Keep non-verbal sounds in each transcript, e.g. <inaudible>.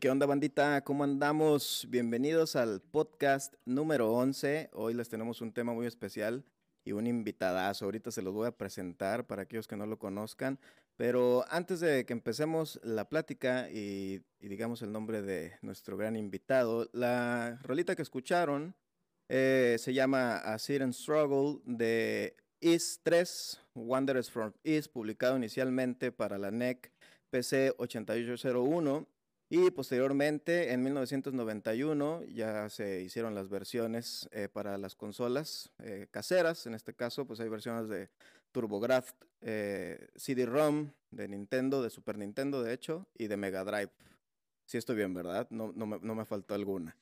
¿Qué onda bandita? ¿Cómo andamos? Bienvenidos al podcast número 11. Hoy les tenemos un tema muy especial y un invitadazo. Ahorita se los voy a presentar para aquellos que no lo conozcan. Pero antes de que empecemos la plática y, digamos el nombre de nuestro gran invitado, la rolita que escucharon eh, se llama A and Struggle de East 3, Wanderers from East, publicado inicialmente para la NEC PC 8801 y posteriormente, en 1991, ya se hicieron las versiones eh, para las consolas eh, caseras. En este caso, pues hay versiones de TurboGrafx, eh, CD-ROM de Nintendo, de Super Nintendo, de hecho, y de Mega Drive. Si estoy bien, ¿verdad? No, no, me, no me faltó alguna.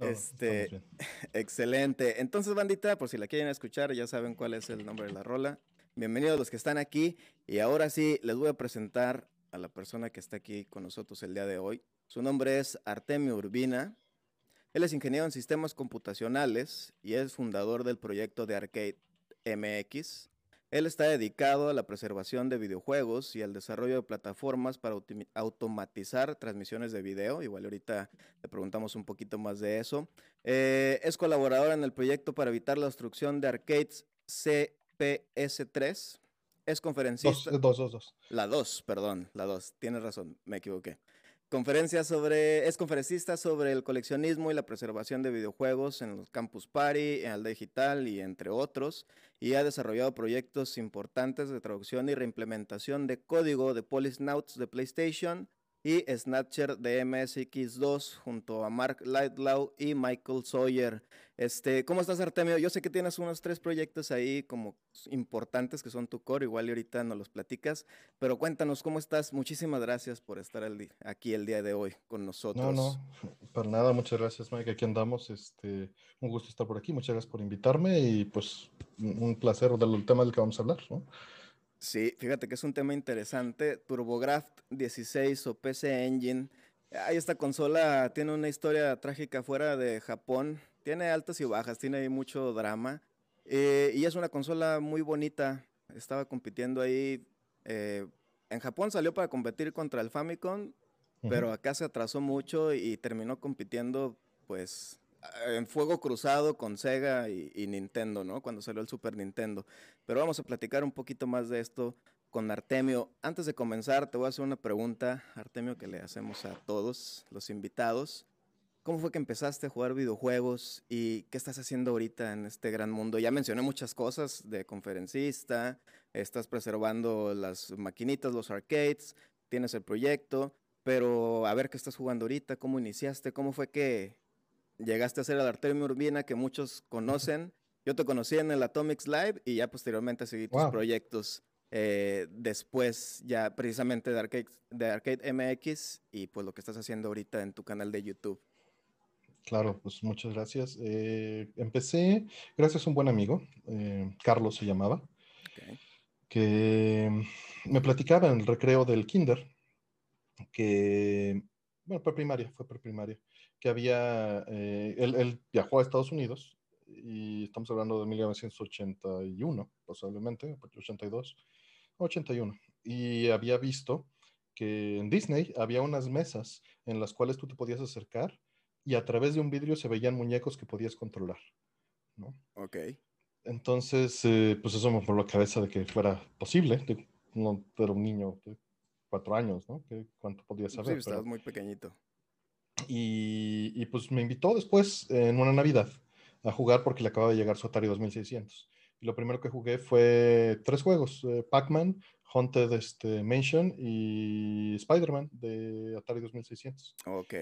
este, <laughs> excelente. Entonces, bandita, por si la quieren escuchar, ya saben cuál es el nombre de la rola. Bienvenidos los que están aquí. Y ahora sí, les voy a presentar a la persona que está aquí con nosotros el día de hoy. Su nombre es Artemio Urbina. Él es ingeniero en sistemas computacionales y es fundador del proyecto de Arcade MX. Él está dedicado a la preservación de videojuegos y al desarrollo de plataformas para automatizar transmisiones de video. Igual ahorita le preguntamos un poquito más de eso. Eh, es colaborador en el proyecto para evitar la destrucción de arcades CPS3 es conferencista. Dos, dos, dos, La dos, perdón, la dos. Tienes razón, me equivoqué. Conferencia sobre, es conferencista sobre el coleccionismo y la preservación de videojuegos en los Campus Party, en Alda Digital y entre otros, y ha desarrollado proyectos importantes de traducción y reimplementación de código de Polisnauts de PlayStation, y Snatcher de MSX2 junto a Mark Lightlaw y Michael Sawyer. Este, ¿Cómo estás, Artemio? Yo sé que tienes unos tres proyectos ahí como importantes que son tu core, igual y ahorita nos los platicas, pero cuéntanos cómo estás. Muchísimas gracias por estar aquí el día de hoy con nosotros. No, no, <laughs> para nada, muchas gracias, Mike. Aquí andamos. Este, un gusto estar por aquí. Muchas gracias por invitarme y pues un placer del tema del que vamos a hablar, ¿no? Sí, fíjate que es un tema interesante. TurboGrafx 16 o PC Engine. Ahí esta consola tiene una historia trágica fuera de Japón. Tiene altas y bajas, tiene ahí mucho drama. Eh, y es una consola muy bonita. Estaba compitiendo ahí. Eh, en Japón salió para competir contra el Famicom, pero acá se atrasó mucho y terminó compitiendo, pues, en fuego cruzado con Sega y, Nintendo, ¿no? Cuando salió el Super Nintendo. Pero vamos a platicar un poquito más de esto con Artemio. Antes de comenzar, te voy a hacer una pregunta, Artemio, que le hacemos a todos los invitados. ¿Cómo fue que empezaste a jugar videojuegos y qué estás haciendo ahorita en este gran mundo? Ya mencioné muchas cosas de conferencista, estás preservando las maquinitas, los arcades, tienes el proyecto, pero a ver qué estás jugando ahorita, cómo iniciaste, cómo fue que llegaste a ser el Artemio Urbina que muchos conocen. Yo te conocí en el Atomics Live y ya posteriormente seguí tus proyectos eh, después, ya precisamente de Arcade, de Arcade MX y pues lo que estás haciendo ahorita en tu canal de YouTube. Claro, pues muchas gracias. Eh, empecé gracias a un buen amigo, eh, Carlos se llamaba, que me platicaba en el recreo del kinder, que, bueno, fue primaria, fue primaria, que había, eh, él, viajó a Estados Unidos y estamos hablando de 1981, posiblemente, 82, 81, y había visto que en Disney había unas mesas en las cuales tú te podías acercar y a través de un vidrio se veían muñecos que podías controlar, ¿no? Ok. Entonces, eh, pues eso me por la cabeza de que fuera posible, no era un niño de cuatro años, ¿no? ¿Cuánto podía saber? Sí, estabas muy pequeñito. Y, pues me invitó después en una Navidad a jugar porque le acababa de llegar su Atari 2600. Y lo primero que jugué fue tres juegos, eh, Pac-Man, Haunted este, Mansion y Spider-Man de Atari 2600. Ok.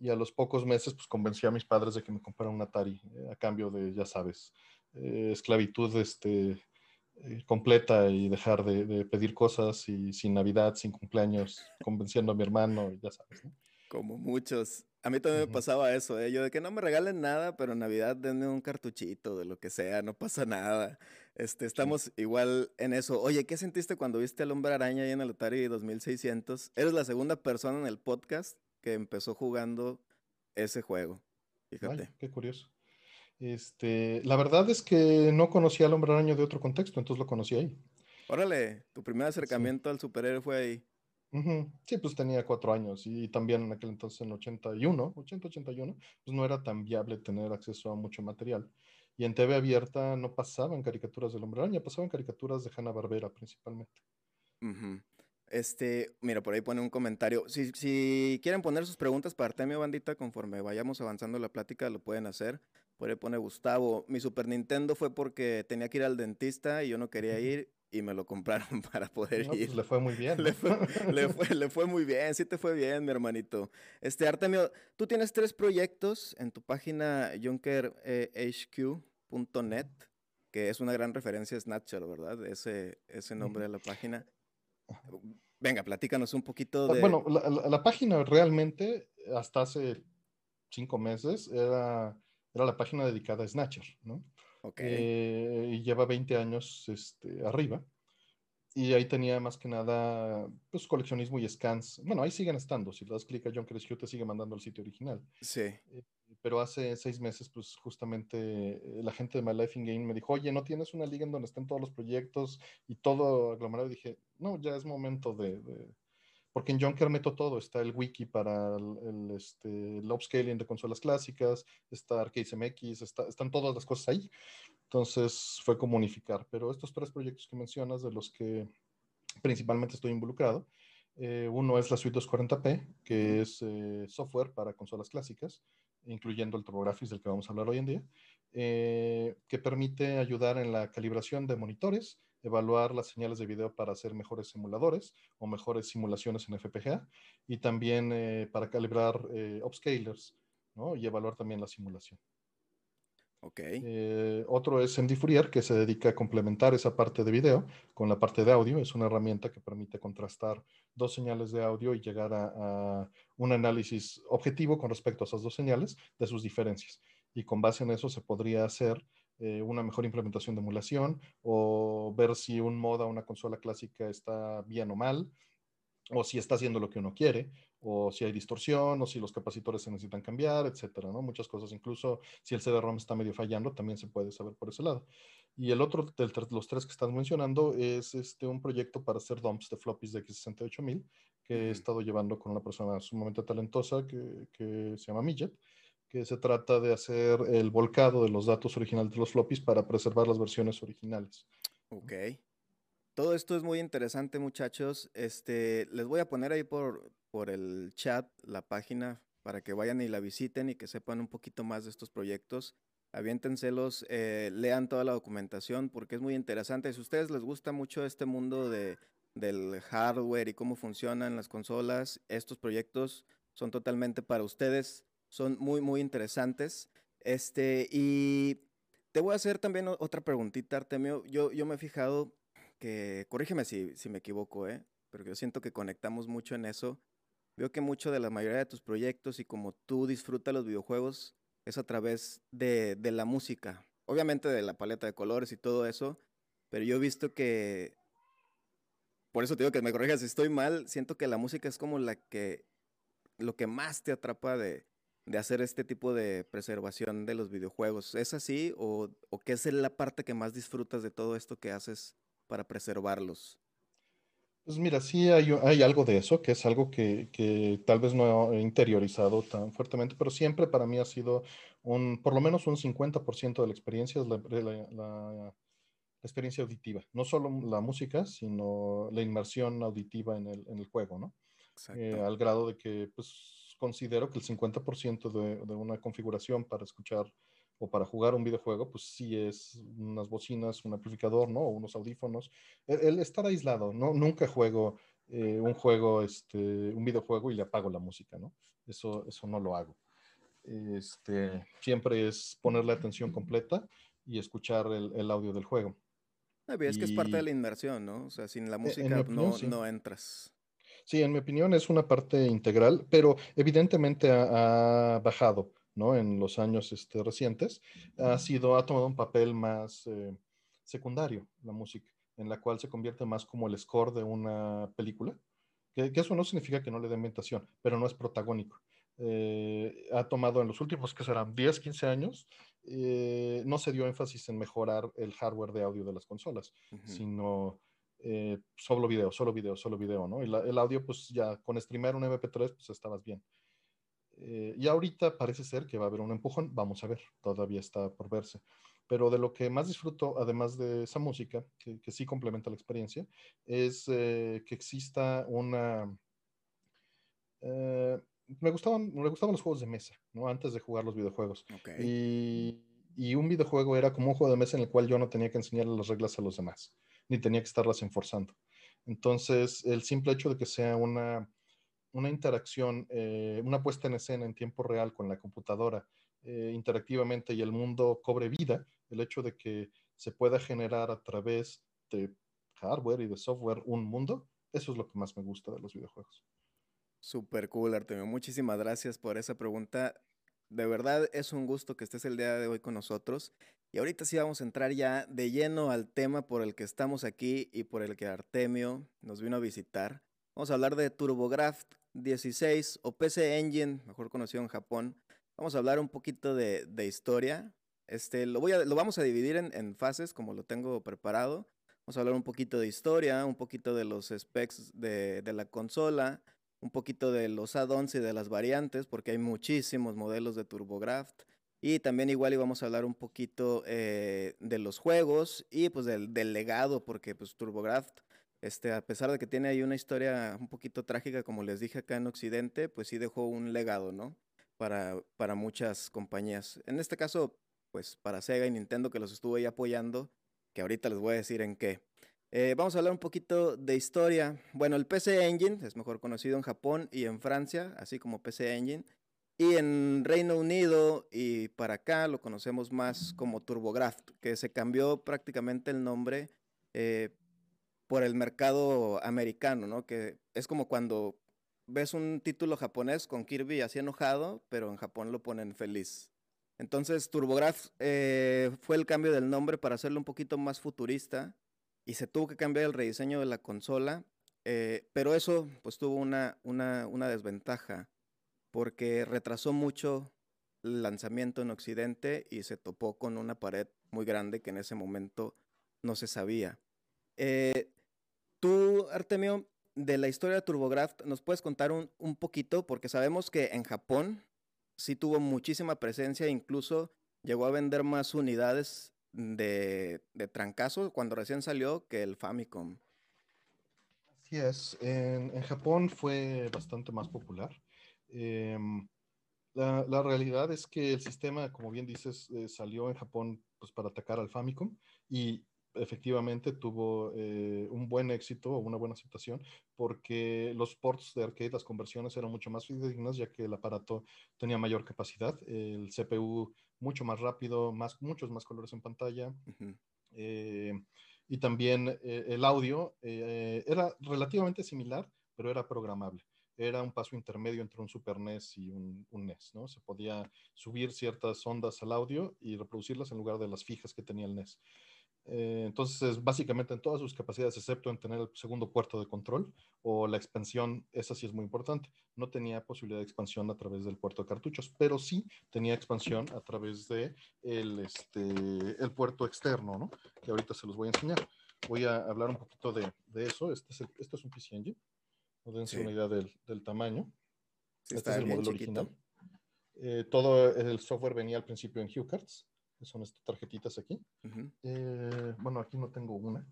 Y a los pocos meses pues convencí a mis padres de que me compraran un Atari eh, a cambio de, ya sabes, eh, esclavitud este, completa y dejar de, de, pedir cosas y sin Navidad, sin cumpleaños, convenciendo a mi hermano, ya sabes. ¿no? Como muchos. A mí también me pasaba eso, ¿eh? Yo de que no me regalen nada, pero en Navidad denme un cartuchito de lo que sea, no pasa nada. Este, estamos igual en eso. Oye, ¿qué sentiste cuando viste al hombre araña ahí en el Atari 2600? Eres la segunda persona en el podcast que empezó jugando ese juego. Fíjate. qué curioso. Este, la verdad es que no conocía al hombre araña de otro contexto, entonces lo conocí ahí. Órale, tu primer acercamiento al superhéroe fue ahí. Sí, pues tenía cuatro años y también en aquel entonces, en 81, 80, 81, pues no era tan viable tener acceso a mucho material. Y en TV abierta no pasaban caricaturas del Hombre Araña, pasaban caricaturas de Hanna Barbera principalmente. Este, mira, por ahí pone un comentario. Si, si quieren poner sus preguntas para Artemio Bandita, conforme vayamos avanzando la plática, lo pueden hacer. Por ahí pone Gustavo. Mi Super Nintendo fue porque tenía que ir al dentista y yo no quería ir y me lo compraron <laughs> para poder pues, ir. le fue muy bien. <laughs> Le, fue, muy bien, sí te fue bien, mi hermanito. Este, Artemio, tú tienes tres proyectos en tu página junkerhq.net, que es una gran referencia a Snatcher, ¿verdad? Ese, ese nombre de la página. Venga, platícanos un poquito ah, de... Bueno, la, página realmente, hasta hace cinco meses, era, era la página dedicada a Snatcher, ¿no? Eh, y lleva 20 años este, arriba. Y ahí tenía más que nada, pues, coleccionismo y scans. Bueno, ahí siguen estando. Si le das clic a John Hugh, te sigue mandando al sitio original. Sí. Eh, pero hace seis meses, pues, justamente eh, la gente de My Life in Game me dijo, oye, ¿no tienes una liga en donde estén todos los proyectos y todo aglomerado? Y dije, no, ya es momento de, porque en Junker meto todo, está el wiki para el, este, el upscaling de consolas clásicas, está Arcade MX, están todas las cosas ahí. Entonces fue como unificar, pero estos tres proyectos que mencionas, de los que principalmente estoy involucrado, Eh, uno es la suite 240p, que es eh, software para consolas clásicas, incluyendo el TurboGrafx del que vamos a hablar hoy en día, eh, que permite ayudar en la calibración de monitores, evaluar las señales de video para hacer mejores simuladores o mejores simulaciones en FPGA y también para calibrar upscalers ¿no? y evaluar también la simulación. Okay. Eh, otro es MD Fourier, que se dedica a complementar esa parte de video con la parte de audio. Es una herramienta que permite contrastar dos señales de audio y llegar a, un análisis objetivo con respecto a esas dos señales de sus diferencias. Y con base en eso se podría hacer eh, una mejor implementación de emulación o ver si un modo a una consola clásica está bien o mal, o si está haciendo lo que uno quiere, o si hay distorsión, o si los capacitores se necesitan cambiar, etcétera, ¿no? Muchas cosas, incluso si el CD-ROM está medio fallando, también se puede saber por ese lado. Y el otro de los tres que estás mencionando es este, un proyecto para hacer dumps de floppies de X68000 que he estado llevando con una persona sumamente talentosa que, que se llama Midget, que se trata de hacer el volcado de los datos originales de los floppies para preservar las versiones originales. Ok. Todo esto es muy interesante, muchachos. Este, les voy a poner ahí por, por el chat la página para que vayan y la visiten y que sepan un poquito más de estos proyectos. Aviéntenselos, eh, lean toda la documentación porque es muy interesante. Si a ustedes les gusta mucho este mundo de, del hardware y cómo funcionan las consolas, estos proyectos son totalmente para ustedes. Son muy, muy interesantes. Este, y te voy a hacer también otra preguntita, Artemio. Yo, yo me he fijado que, corrígeme si, si me equivoco, ¿eh? pero yo siento que conectamos mucho en eso. Veo que mucho de la mayoría de tus proyectos y como tú disfrutas los videojuegos es a través de, de la música. Obviamente de la paleta de colores y todo eso, pero yo he visto que, por eso te digo que me corrijas si estoy mal, siento que la música es como la que, lo que más te atrapa de, de hacer este tipo de preservación de los videojuegos. ¿Es así o, o qué es la parte que más disfrutas de todo esto que haces para preservarlos? Pues mira, sí hay, hay algo de eso, que es algo que, que, tal vez no he interiorizado tan fuertemente, pero siempre para mí ha sido un, por lo menos un 50% de la experiencia es la, la, experiencia auditiva. No solo la música, sino la inmersión auditiva en el, en el juego, ¿no? Eh, al grado de que, pues, considero que el 50% de, de una configuración para escuchar o para jugar un videojuego, pues sí es unas bocinas, un amplificador, ¿no? O unos audífonos. El, estar aislado, ¿no? Nunca juego eh, un juego, este, un videojuego y le apago la música, ¿no? Eso, eso no lo hago. Este, siempre es ponerle atención completa y escuchar el, audio del juego. Ah, es que es parte de la inmersión, ¿no? O sea, sin la e, música no, no entras. Sí, en mi opinión es una parte integral, pero evidentemente ha bajado en los años este, recientes, ha, sido, ha tomado un papel más eh, secundario la música, en la cual se convierte más como el score de una película, que, eso no significa que no le dé ambientación, pero no es protagónico. Eh, ha tomado en los últimos, que serán 10, 15 años, eh, no se dio énfasis en mejorar el hardware de audio de las consolas, sino solo video, solo video, solo video, ¿no? Y el audio, pues ya con streamer un MP3, pues estabas bien. Eh, y ahorita parece ser que va a haber un empujón, vamos a ver, todavía está por verse. Pero de lo que más disfruto, además de esa música, que, sí complementa la experiencia, es eh, que exista una... Eh, me, gustaban, me gustaban los juegos de mesa, ¿no? Antes de jugar los videojuegos. Y, y, un videojuego era como un juego de mesa en el cual yo no tenía que enseñarle las reglas a los demás, ni tenía que estarlas enforzando. Entonces, el simple hecho de que sea una una interacción, eh, una puesta en escena en tiempo real con la computadora eh, interactivamente y el mundo cobre vida, el hecho de que se pueda generar a través de hardware y de software un mundo, eso es lo que más me gusta de los videojuegos. Super cool, Artemio. Muchísimas gracias por esa pregunta. De verdad es un gusto que estés el día de hoy con nosotros. Y ahorita sí vamos a entrar ya de lleno al tema por el que estamos aquí y por el que Artemio nos vino a visitar. Vamos a hablar de TurboGrafx 16 o PC Engine, mejor conocido en Japón. Vamos a hablar un poquito de, historia. Este, lo, vamos a dividir en, fases como lo tengo preparado. Vamos a hablar un poquito de historia, un poquito de los specs de, la consola, un poquito de los add-ons y de las variantes, porque hay muchísimos modelos de TurboGrafx. Y también igual íbamos a hablar un poquito eh, de los juegos y pues del, legado, porque pues Este, a pesar de que tiene ahí una historia un poquito trágica, como les dije acá en Occidente, pues sí dejó un legado, ¿no? Para, para muchas compañías. En este caso, pues para Sega y Nintendo que los estuvo ahí apoyando, que ahorita les voy a decir en qué. Eh, vamos a hablar un poquito de historia. Bueno, el PC Engine es mejor conocido en Japón y en Francia, así como PC Engine. Y en Reino Unido y para acá lo conocemos más como TurboGrafx, que se cambió prácticamente el nombre eh, por el mercado americano, ¿no? Que es como cuando ves un título japonés con Kirby así enojado, pero en Japón lo ponen feliz. Entonces TurboGrafx eh, fue el cambio del nombre para hacerlo un poquito más futurista y se tuvo que cambiar el rediseño de la consola, eh, pero eso pues tuvo una, una, una desventaja porque retrasó mucho el lanzamiento en Occidente y se topó con una pared muy grande que en ese momento no se sabía. Eh, tú, Artemio, de la historia de TurboGrafx, ¿nos puedes contar un, un, poquito? Porque sabemos que en Japón sí tuvo muchísima presencia, incluso llegó a vender más unidades de, de trancazo cuando recién salió que el Famicom. Así es, en, en Japón fue bastante más popular. Eh, la, la, realidad es que el sistema, como bien dices, eh, salió en Japón pues, para atacar al Famicom y efectivamente tuvo eh, un buen éxito o una buena aceptación porque los ports de arcade, las conversiones eran mucho más fidedignas ya que el aparato tenía mayor capacidad, el CPU mucho más rápido, más, muchos más colores en pantalla. Uh -huh. eh, y también eh, el audio era relativamente similar, pero era programable. Era un paso intermedio entre un Super NES y un, un, NES, ¿no? Se podía subir ciertas ondas al audio y reproducirlas en lugar de las fijas que tenía el NES. Eh, entonces, básicamente en todas sus capacidades, excepto en tener el segundo puerto de control o la expansión, esa sí es muy importante. No tenía posibilidad de expansión a través del puerto de cartuchos, pero sí tenía expansión a través de el, este, el puerto externo, ¿no? Que ahorita se los voy a enseñar. Voy a hablar un poquito de, de eso. Este es, el, este es un PC Engine. No dense sí. una idea del, del tamaño. Sí, este es el modelo chiquito. original. Eh, todo el software venía al principio en HuCards que son estas tarjetitas aquí. Uh -huh. eh, bueno, aquí no tengo una,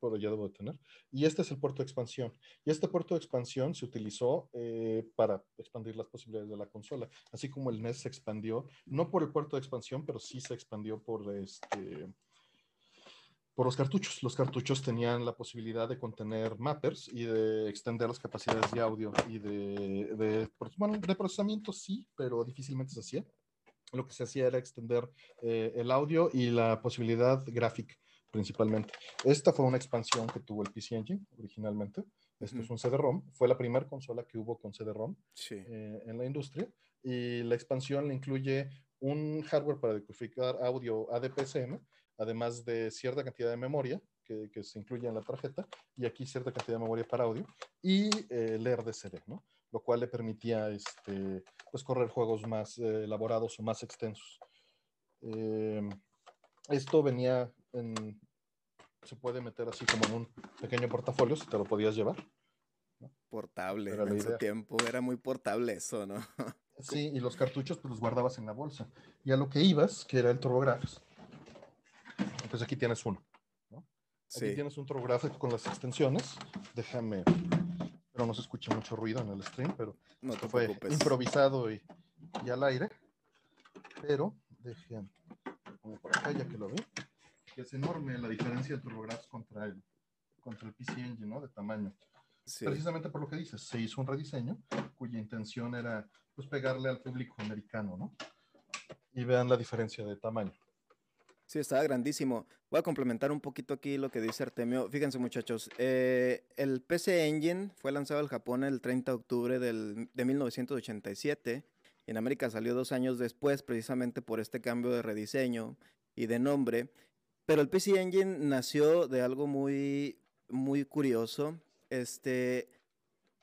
pero ya debo de tener. Y este es el puerto de expansión. Y este puerto de expansión se utilizó eh, para expandir las posibilidades de la consola, así como el NES se expandió, no por el puerto de expansión, pero sí se expandió por este por los cartuchos. Los cartuchos tenían la posibilidad de contener mappers y de extender las capacidades de audio y de, de, bueno, de procesamiento sí, pero difícilmente se hacía lo que se hacía era extender eh, el audio y la posibilidad gráfica principalmente. Esta fue una expansión que tuvo el PC Engine originalmente. Esto es un CD-ROM. Fue la primera consola que hubo con CD-ROM sí. eh, en la industria. Y la expansión le incluye un hardware para decodificar audio ADPSM, además de cierta cantidad de memoria que, que, se incluye en la tarjeta, y aquí cierta cantidad de memoria para audio, y eh, leer de CD, ¿no? Lo cual le permitía este, pues, correr juegos más eh, elaborados o más extensos. Eh, esto venía en, se puede meter así como en un pequeño portafolio, si te lo podías llevar. ¿no? Portable, era en ese tiempo era muy portable eso, ¿no? <laughs> sí, y los cartuchos pues los guardabas en la bolsa. Y a lo que ibas, que era el TurboGrafx, pues aquí tienes uno. ¿no? Aquí sí. tienes un TurboGrafx con las extensiones. Déjame pero no se escucha mucho ruido en el stream, pero no esto fue preocupes. improvisado y, y, al aire. Pero, dejen, por acá ya que lo vi, que es enorme la diferencia del TurboGrafx contra el, contra el PC Engine, ¿no? De tamaño. Sí. Precisamente por lo que dices, se hizo un rediseño cuya intención era pues pegarle al público americano, ¿no? Y vean la diferencia de tamaño. Sí, estaba grandísimo. Voy a complementar un poquito aquí lo que dice Artemio. Fíjense muchachos, eh, el PC Engine fue lanzado en Japón el 30 de octubre del, de 1987. En América salió dos años después, precisamente por este cambio de rediseño y de nombre. Pero el PC Engine nació de algo muy, muy curioso. Este,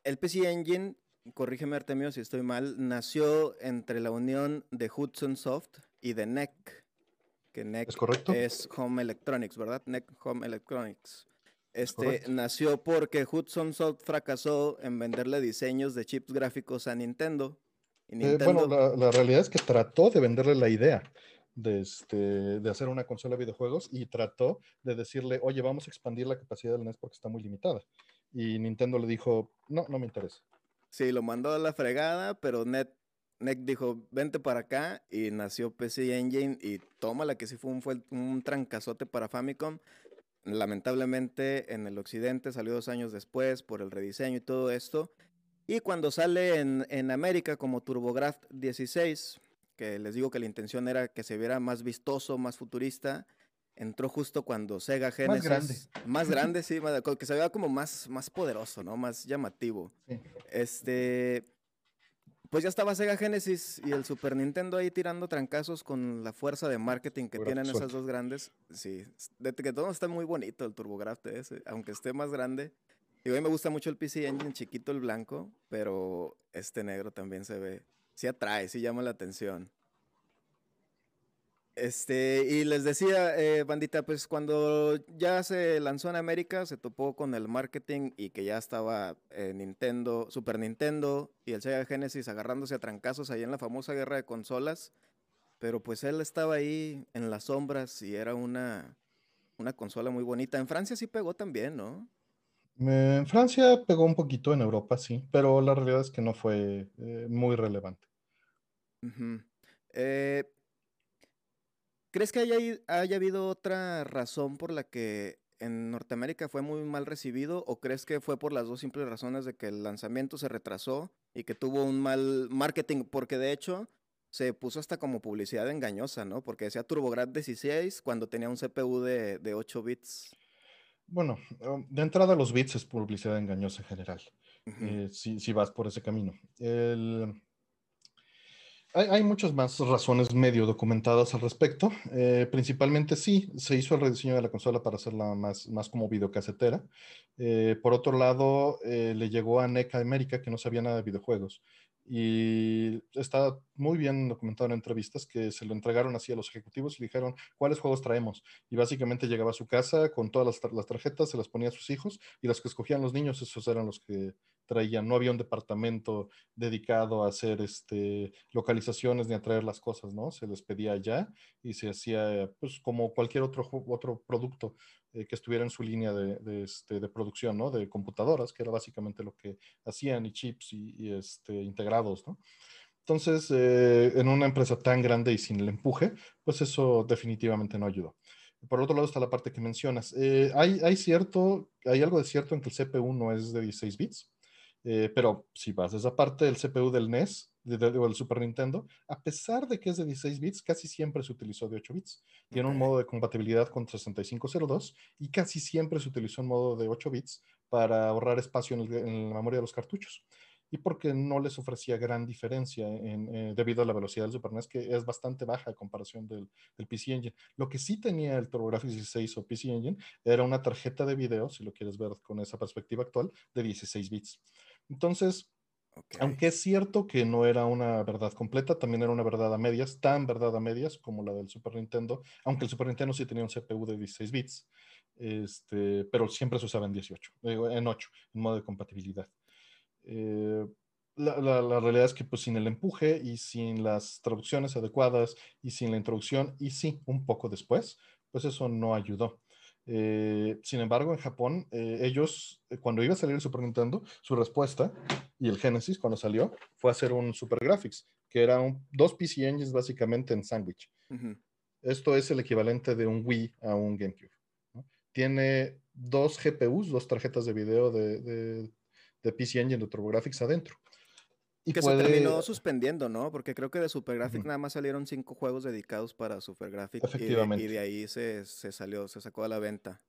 el PC Engine, corrígeme Artemio si estoy mal, nació entre la unión de Hudson Soft y de NEC que NEC ¿Es, correcto? es Home Electronics, ¿verdad? NEC Home Electronics. Este nació porque Hudson Soft fracasó en venderle diseños de chips gráficos a Nintendo. Nintendo... Eh, bueno, la, la, realidad es que trató de venderle la idea, de, este, de hacer una consola de videojuegos y trató de decirle, oye, vamos a expandir la capacidad del NES porque está muy limitada. Y Nintendo le dijo, no, no me interesa. Sí, lo mandó a la fregada, pero Net, NEC dijo, vente para acá y nació PC Engine y toma la que sí fue un, fue un trancazote para Famicom. Lamentablemente en el occidente salió dos años después por el rediseño y todo esto. Y cuando sale en, en América como TurboGrafx 16, que les digo que la intención era que se viera más vistoso, más futurista, entró justo cuando Sega Genesis... Más grande. Más <laughs> grande, sí, que se vea como más, más poderoso, ¿no? Más llamativo. Este... Pues ya estaba Sega Genesis y el Super Nintendo ahí tirando trancazos con la fuerza de marketing que tienen esas dos grandes. Sí, de que todo está muy bonito el TurboGrafx ese, aunque esté más grande. Y a mí me gusta mucho el PC Engine chiquito, el blanco, pero este negro también se ve, sí atrae, sí llama la atención. Este, y les decía, eh, bandita, pues cuando ya se lanzó en América, se topó con el marketing y que ya estaba eh, Nintendo, Super Nintendo y el Sega Genesis agarrándose a trancazos ahí en la famosa guerra de consolas. Pero pues él estaba ahí en las sombras y era una, una consola muy bonita. En Francia sí pegó también, ¿no? En Francia pegó un poquito, en Europa sí, pero la realidad es que no fue eh, muy relevante. eh, ¿Crees que haya, haya habido otra razón por la que en Norteamérica fue muy mal recibido o crees que fue por las dos simples razones de que el lanzamiento se retrasó y que tuvo un mal marketing? Porque de hecho se puso hasta como publicidad engañosa, ¿no? Porque decía TurboGrafx 16 cuando tenía un CPU de, de 8 bits. Bueno, um, de entrada los bits es publicidad engañosa en general, eh, si, si, vas por ese camino. El, hay, muchas más razones medio documentadas al respecto. Eh, principalmente sí, se hizo el rediseño de la consola para hacerla más, más como videocasetera. Eh, por otro lado, eh, le llegó a NECA América que no sabía nada de videojuegos. Y está muy bien documentado en entrevistas que se lo entregaron así a los ejecutivos y dijeron cuáles juegos traemos. Y básicamente llegaba a su casa con todas las, las tarjetas, se las ponía a sus hijos y los que escogían los niños, esos eran los que traían. No había un departamento dedicado a hacer este, localizaciones ni a traer las cosas, ¿no? Se les pedía ya y se hacía pues como cualquier otro, otro producto eh, que estuviera en su línea de, este, de, producción, ¿no? De computadoras, que era básicamente lo que hacían, y chips y, este, integrados, ¿no? Entonces, eh, en una empresa tan grande y sin el empuje, pues eso definitivamente no ayudó. Por otro lado está la parte que mencionas. Eh, hay, hay, cierto, hay algo de cierto en que el CPU no es de 16 bits, pero si vas a esa parte del CPU del NES, o del Super Nintendo, a pesar de que es de 16 bits, casi siempre se utilizó de 8 bits. Tiene un modo de compatibilidad con 6502 y casi siempre se utilizó un modo de 8 bits para ahorrar espacio en, la memoria de los cartuchos. Y porque no les ofrecía gran diferencia eh, debido a la velocidad del Super NES, que es bastante baja a comparación del, del, PC Engine. Lo que sí tenía el TurboGrafx 16 o PC Engine era una tarjeta de video, si lo quieres ver con esa perspectiva actual, de 16 bits. Entonces, aunque es cierto que no era una verdad completa, también era una verdad a medias, tan verdad a medias como la del Super Nintendo, aunque el Super Nintendo sí tenía un CPU de 16 bits, este, pero siempre se usaba en 18, en 8, en modo de compatibilidad. Eh, la, la, realidad es que pues sin el empuje y sin las traducciones adecuadas y sin la introducción y sí, un poco después, pues eso no ayudó. Eh, sin embargo, en Japón, eh, ellos, eh, cuando iba a salir el Super Nintendo, su respuesta y el Genesis, cuando salió, fue hacer un Super Graphics, que eran dos PC Engines básicamente en sándwich. Esto es el equivalente de un Wii a un GameCube. Tiene dos GPUs, dos tarjetas de video de, de, de PC Engine de TurboGrafx adentro. Y que se terminó suspendiendo, ¿no? Porque creo que de SuperGraphic nada más salieron cinco juegos dedicados para SuperGraphic. Efectivamente. Y de, ahí se, se, salió, se sacó a la venta.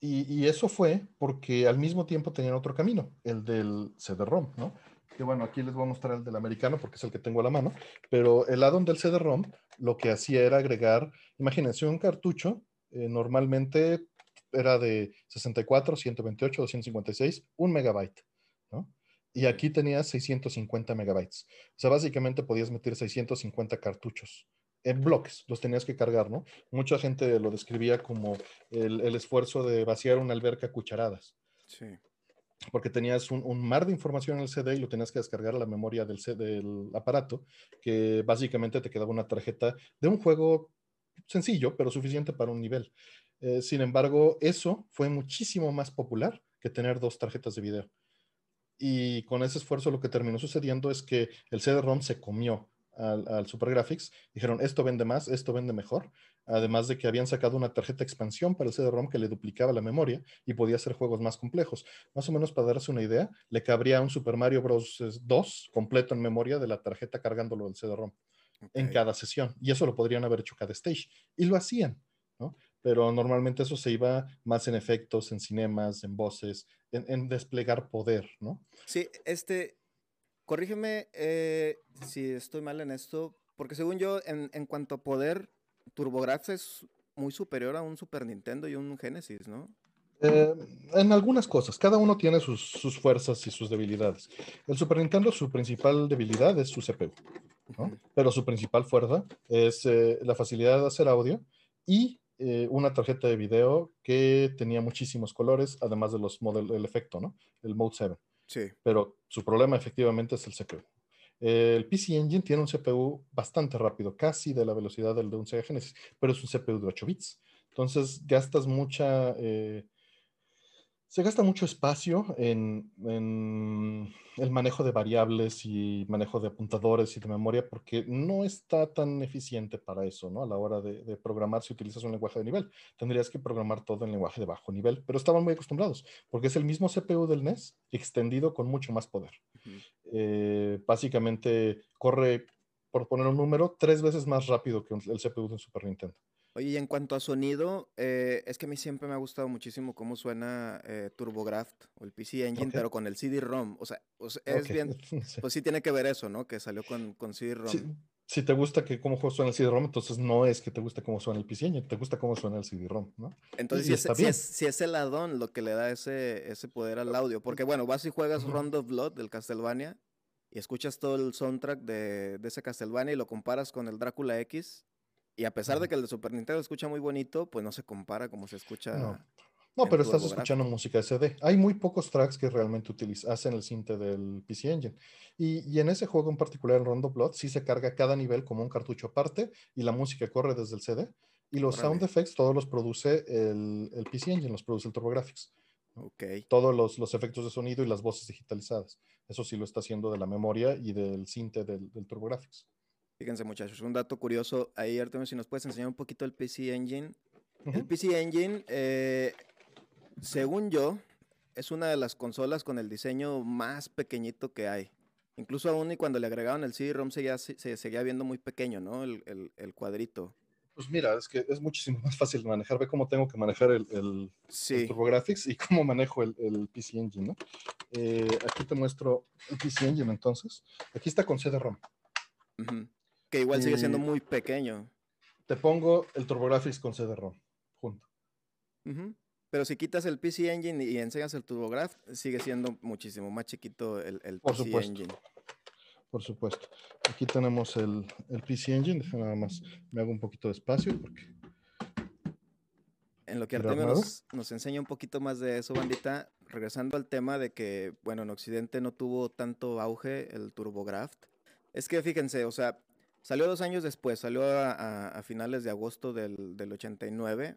Y, y, eso fue porque al mismo tiempo tenían otro camino, el del CD-ROM, ¿no? Que bueno, aquí les voy a mostrar el del americano porque es el que tengo a la mano, pero el addon del CD-ROM lo que hacía era agregar, imagínense, un cartucho eh, normalmente era de 64, 128, 256, un megabyte. Y aquí tenías 650 megabytes. O sea, básicamente podías meter 650 cartuchos en bloques, los tenías que cargar, ¿no? Mucha gente lo describía como el, esfuerzo de vaciar una alberca a cucharadas. Sí. Porque tenías un, mar de información en el CD y lo tenías que descargar a la memoria del, del aparato, que básicamente te quedaba una tarjeta de un juego sencillo, pero suficiente para un nivel. Eh, sin embargo, eso fue muchísimo más popular que tener dos tarjetas de video. Y con ese esfuerzo lo que terminó sucediendo es que el CD-ROM se comió al, al Super Graphics. Dijeron, esto vende más, esto vende mejor. Además de que habían sacado una tarjeta expansión para el CD-ROM que le duplicaba la memoria y podía hacer juegos más complejos. Más o menos para darse una idea, le cabría un Super Mario Bros. 2 completo en memoria de la tarjeta cargándolo del CD-ROM en cada sesión. Y eso lo podrían haber hecho cada stage. Y lo hacían. Pero normalmente eso se iba más en efectos, en cinemas, en voces, en, desplegar poder, ¿no? Sí, este, corrígeme eh, si estoy mal en esto, porque según yo, en, en cuanto a poder, TurboGrafx es muy superior a un Super Nintendo y un Genesis, ¿no? Eh, en algunas cosas, cada uno tiene sus, fuerzas y sus debilidades. El Super Nintendo, su principal debilidad es su CPU, ¿no? pero su principal fuerza es eh, la facilidad de hacer audio y eh, una tarjeta de video que tenía muchísimos colores, además de los el efecto, ¿no? El Mode 7. Sí. Pero su problema efectivamente es el CPU. El PC Engine tiene un CPU bastante rápido, casi de la velocidad del de un Sega Genesis, pero es un CPU de 8 bits. Entonces gastas mucha eh, se gasta mucho espacio en, el manejo de variables y manejo de apuntadores y de memoria porque no está tan eficiente para eso, ¿no? A la hora de, programar si utilizas un lenguaje de nivel. Tendrías que programar todo en lenguaje de bajo nivel, pero estaban muy acostumbrados porque es el mismo CPU del NES extendido con mucho más poder. Eh, básicamente corre, por poner un número, tres veces más rápido que el CPU de un Super Nintendo. Oye, y en cuanto a sonido, eh, es que a mí siempre me ha gustado muchísimo cómo suena eh, TurboGrafx o el PC Engine, pero con el CD-ROM. O sea, es bien, <laughs> pues sí tiene que ver eso, ¿no? Que salió con, con CD-ROM. Si te gusta que cómo suena el CD-ROM, entonces no es que te guste cómo suena el PC Engine, te gusta cómo suena el CD-ROM, ¿no? Entonces, si, es, si, es, el addon lo que le da ese, ese poder al audio, porque bueno, vas y juegas Round of Blood del Castlevania y escuchas todo el soundtrack de, de ese Castlevania y lo comparas con el Drácula X y a pesar de que el de Super Nintendo escucha muy bonito, pues no se compara como se escucha. No, no pero estás escuchando música SD. Hay muy pocos tracks que realmente utilizan, hacen el cinte del PC Engine. Y, y, en ese juego en particular, en Rondo Blood, sí se carga cada nivel como un cartucho aparte y la música corre desde el CD. Y los sound effects todos los produce el, el, PC Engine, los produce el TurboGrafx. Ok. Todos los, los, efectos de sonido y las voces digitalizadas. Eso sí lo está haciendo de la memoria y del cinte del, del TurboGrafx. Fíjense muchachos, un dato curioso ahí, Artemio, si nos puedes enseñar un poquito el PC Engine. El PC Engine, eh, según yo, es una de las consolas con el diseño más pequeñito que hay. Incluso aún y cuando le agregaron el CD-ROM se, seguía viendo muy pequeño, ¿no? El, cuadrito. Pues mira, es que es muchísimo <laughs> más fácil de manejar. Ve cómo tengo que manejar el, el, TurboGrafx y cómo manejo el, PC Engine, ¿no? Eh, aquí te muestro el PC Engine entonces. Aquí está con CD-ROM. Que igual sigue siendo muy pequeño. Te pongo el TurboGrafx con CD-ROM junto. Pero si quitas el PC Engine y enseñas el TurboGrafx, sigue siendo muchísimo más chiquito el, el Por PC supuesto. Engine. Por supuesto. Aquí tenemos el, el PC Engine. Deja nada más, me hago un poquito de espacio porque... En lo que Artemio nos, nos, enseña un poquito más de eso, bandita, regresando al tema de que, bueno, en Occidente no tuvo tanto auge el TurboGrafx. Es que fíjense, o sea, Salió dos años después, salió a, finales de agosto del, 89,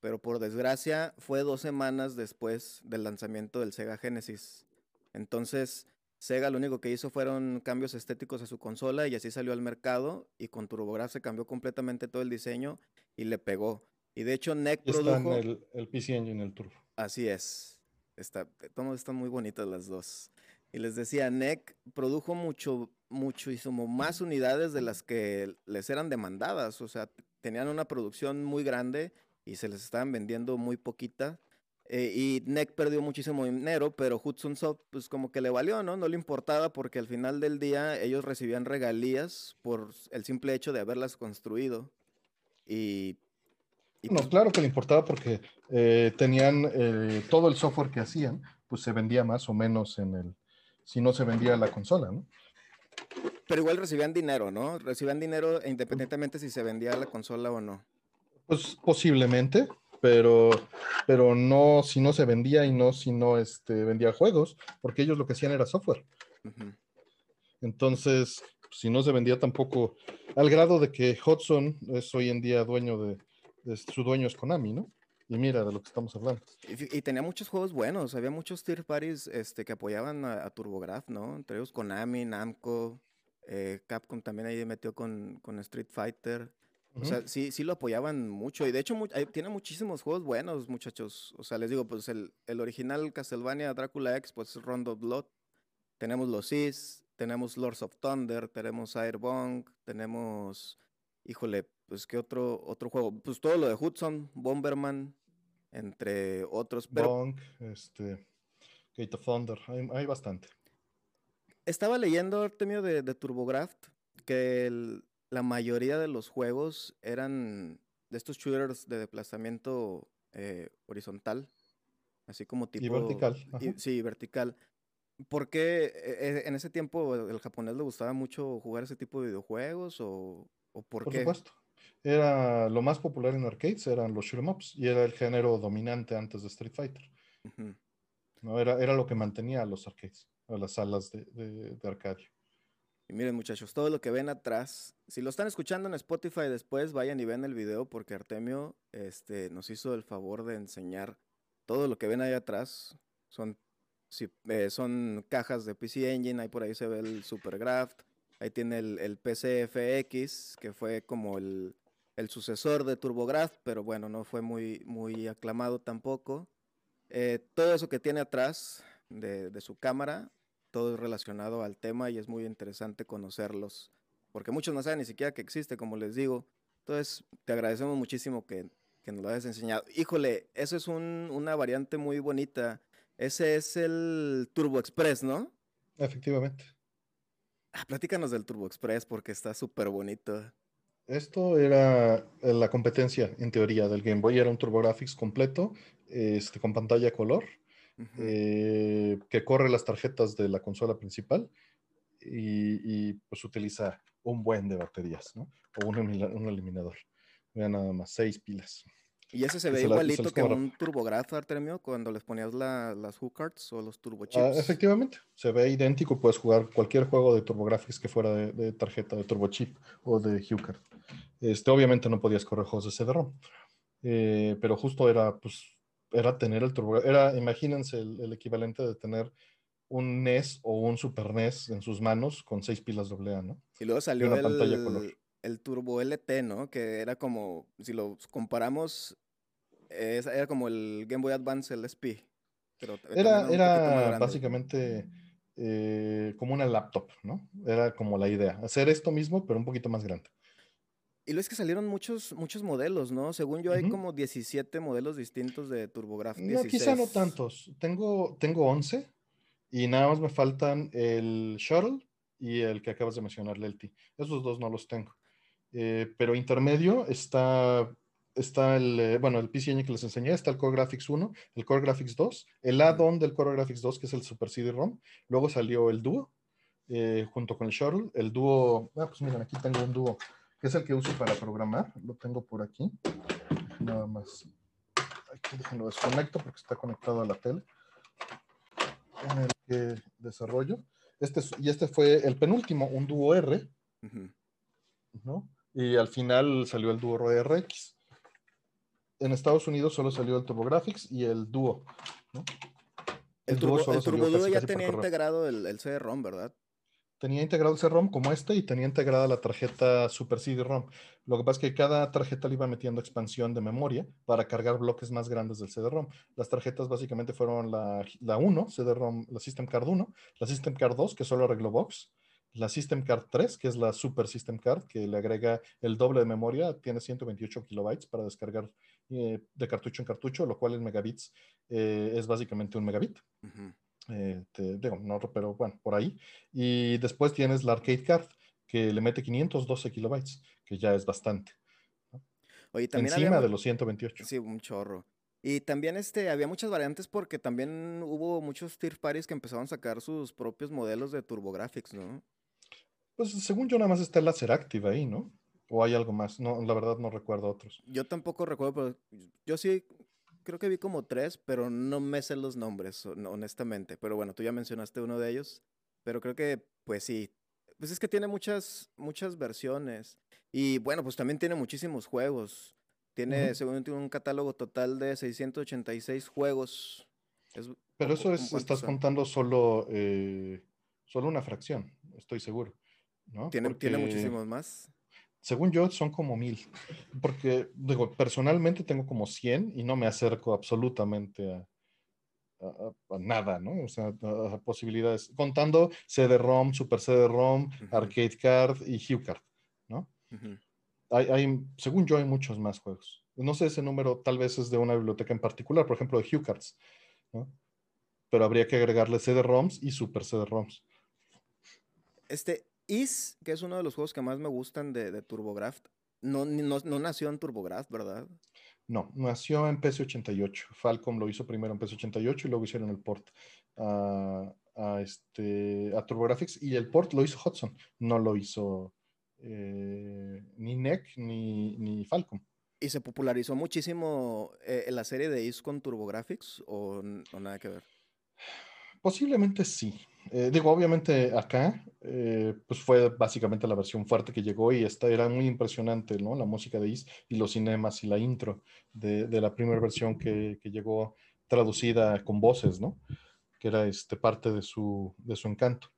pero por desgracia fue dos semanas después del lanzamiento del Sega Genesis. Entonces, Sega lo único que hizo fueron cambios estéticos a su consola y así salió al mercado y con TurboGrafx se cambió completamente todo el diseño y le pegó. Y de hecho NEC produjo... el, el PC Engine, el Turbo. Así es. Está, están muy bonitas las dos. Y les decía, NEC produjo mucho, muchísimo más unidades de las que les eran demandadas. O sea, tenían una producción muy grande y se les estaban vendiendo muy poquita. Eh, y NEC perdió muchísimo dinero, pero Hudson Soft, pues como que le valió, ¿no? No le importaba porque al final del día ellos recibían regalías por el simple hecho de haberlas construido. Y. no, pues claro que le importaba porque eh, tenían eh, todo el software que hacían, pues se vendía más o menos en el, si no se vendía la consola, ¿no? Pero igual recibían dinero, ¿no? Recibían dinero independientemente si se vendía la consola o no. Pues posiblemente, pero, pero no si no se vendía y no si no este, vendía juegos, porque ellos lo que hacían era software. Entonces, si no se vendía tampoco, al grado de que Hudson es hoy en día dueño de, su dueño es Konami, ¿no? Y mira de lo que estamos hablando. Y, tenía muchos juegos buenos, había muchos tier parties este, que apoyaban a, TurboGraf, ¿no? Entre ellos Konami, Namco, eh, Capcom también ahí metió con, con Street Fighter. O sea, sí, sí lo apoyaban mucho. Y de hecho, tiene muchísimos juegos buenos, muchachos. O sea, les digo, pues el, el original Castlevania Drácula X, pues Rondo Blood. Tenemos los Sis, tenemos Lords of Thunder, tenemos Airbong, tenemos. Híjole, pues qué otro, otro juego. Pues todo lo de Hudson, Bomberman, entre otros. Pero... Este. Gate of Thunder, hay, bastante. Estaba leyendo, Artemio, de, de TurboGraft, que el, la mayoría de los juegos eran de estos shooters de desplazamiento eh, horizontal, así como tipo... Y vertical. sí, vertical. ¿Por qué eh, en ese tiempo el japonés le gustaba mucho jugar ese tipo de videojuegos o, por, qué? Por supuesto. Era lo más popular en arcades eran los shoot em ups y era el género dominante antes de Street Fighter. No, era, era lo que mantenía a los arcades, a las salas de, de, de arcadio. Y miren muchachos, todo lo que ven atrás, si lo están escuchando en Spotify después, vayan y ven el video porque Artemio este, nos hizo el favor de enseñar todo lo que ven ahí atrás. Son, eh, son cajas de PC Engine, ahí por ahí se ve el Supergraft, ahí tiene el, el PCFX, que fue como el, el, sucesor de TurboGrafx, pero bueno, no fue muy, muy aclamado tampoco. Eh, todo eso que tiene atrás de, de su cámara todo es relacionado al tema y es muy interesante conocerlos, porque muchos no saben ni siquiera que existe, como les digo. Entonces, te agradecemos muchísimo que, nos lo hayas enseñado. Híjole, eso es una variante muy bonita. Ese es el Turbo Express, ¿no? Efectivamente. Ah, platícanos del Turbo Express porque está súper bonito. Esto era eh, la competencia, en teoría, del Game Boy. Era un TurboGrafx completo, este, con pantalla color eh, que corre las tarjetas de la consola principal y, pues utiliza un buen de baterías, ¿no? O un, eliminador. Vean nada más, seis pilas. Y ese se ve igualito que un TurboGrafx, Artemio, cuando les ponías las hookcards o los turbochips. Ah, efectivamente, se ve idéntico. Puedes jugar cualquier juego de TurboGrafx que fuera de, tarjeta de turbochip o de HuCard. Este, obviamente no podías correr juegos de CD-ROM, eh, pero justo era pues era tener el turbo, era, imagínense el, equivalente de tener un NES o un Super NES en sus manos con seis pilas AA, ¿no? Y luego salió una el, pantalla color. el Turbo LT, ¿no? Que era como, si lo comparamos, era como el Game Boy Advance LSP. Pero era era básicamente eh, como una laptop, ¿no? Era como la idea, hacer esto mismo, pero un poquito más grande. Y lo es que salieron muchos, muchos modelos, ¿no? Según yo, hay como 17 modelos distintos de TurboGrafx. No, quizá no tantos. Tengo, tengo 11 y nada más me faltan el Shuttle y el que acabas de mencionar, el LT. Esos dos no los tengo. Eh, pero intermedio está, está el, eh, bueno, el PCN que les enseñé, está el Core Graphics 1, el Core Graphics 2, el add-on del Core Graphics 2, que es el Super CD-ROM. Luego salió el Duo, eh, junto con el Shuttle. El Duo, ah, pues miren, aquí tengo un Duo es el que uso para programar. Lo tengo por aquí. Nada más. Aquí lo desconecto porque está conectado a la tele. En el que desarrollo. Este, y este fue el penúltimo, un Duo R. ¿no? Y al final salió el Duo RX. En Estados Unidos solo salió el TurboGrafx y el Duo. ¿no? El, Turbo, Duo ya tenía integrado el, el CD-ROM, ¿verdad? tenía integrado ese ROM como este y tenía integrada la tarjeta Super CD-ROM. Lo que pasa es que cada tarjeta le iba metiendo expansión de memoria para cargar bloques más grandes del CD-ROM. Las tarjetas básicamente fueron la, la 1, CD-ROM, la System Card 1, la System Card 2, que solo arregló box, la System Card 3, que es la Super System Card, que le agrega el doble de memoria, tiene 128 kilobytes para descargar eh, de cartucho en cartucho, lo cual en megabits eh, es básicamente un megabit. Eh, digo, no, pero bueno, por ahí. Y después tienes la Arcade Card, que le mete 512 kilobytes, que ya es bastante. Oye, también Encima de los 128. Sí, un chorro. Y también este, había muchas variantes porque también hubo muchos tier parties que empezaron a sacar sus propios modelos de TurboGrafx, ¿no? Pues según yo nada más está el Laser Active ahí, ¿no? ¿O hay algo más? No, la verdad no recuerdo otros. Yo tampoco recuerdo, pero yo sí creo que vi como tres, pero no me sé los nombres, honestamente. Pero bueno, tú ya mencionaste uno de ellos. Pero creo que, pues sí, pues es que tiene muchas, muchas versiones. Y bueno, pues también tiene muchísimos juegos. Tiene, según tiene un catálogo total de 686 juegos. Pero eso es, estás contando solo, eh, solo una fracción, estoy seguro. ¿no? ¿Tiene, ¿Tiene muchísimos más? Según yo, son como mil. Porque, digo, personalmente tengo como 100 y no me acerco absolutamente a, nada, ¿no? O sea, a, posibilidades. Contando CD-ROM, Super CD-ROM, Arcade Card y HuCard, ¿no? hay, hay, según yo, hay muchos más juegos. No sé ese número, tal vez es de una biblioteca en particular, por ejemplo, de HuCards, ¿no? Pero habría que agregarle CD-ROMs y Super CD-ROMs. Este, Is, que es uno de los juegos que más me gustan de, de TurboGrafx, no, no, no nació en TurboGrafx, ¿verdad? No, nació en PC88. Falcom lo hizo primero en PC88 y luego hicieron el port a, a, este, a TurboGrafx y el port lo hizo Hudson, no lo hizo eh, ni NEC ni, ni, Falcom. ¿Y se popularizó muchísimo eh, la serie de Is con TurboGrafx o, o nada que ver? Posiblemente sí. Eh, digo, obviamente acá, eh, pues fue básicamente la versión fuerte que llegó y esta era muy impresionante, ¿no? La música de Is y los cinemas y la intro de, de la primera versión que, que, llegó traducida con voces, ¿no? Que era este, parte de su, de su encanto.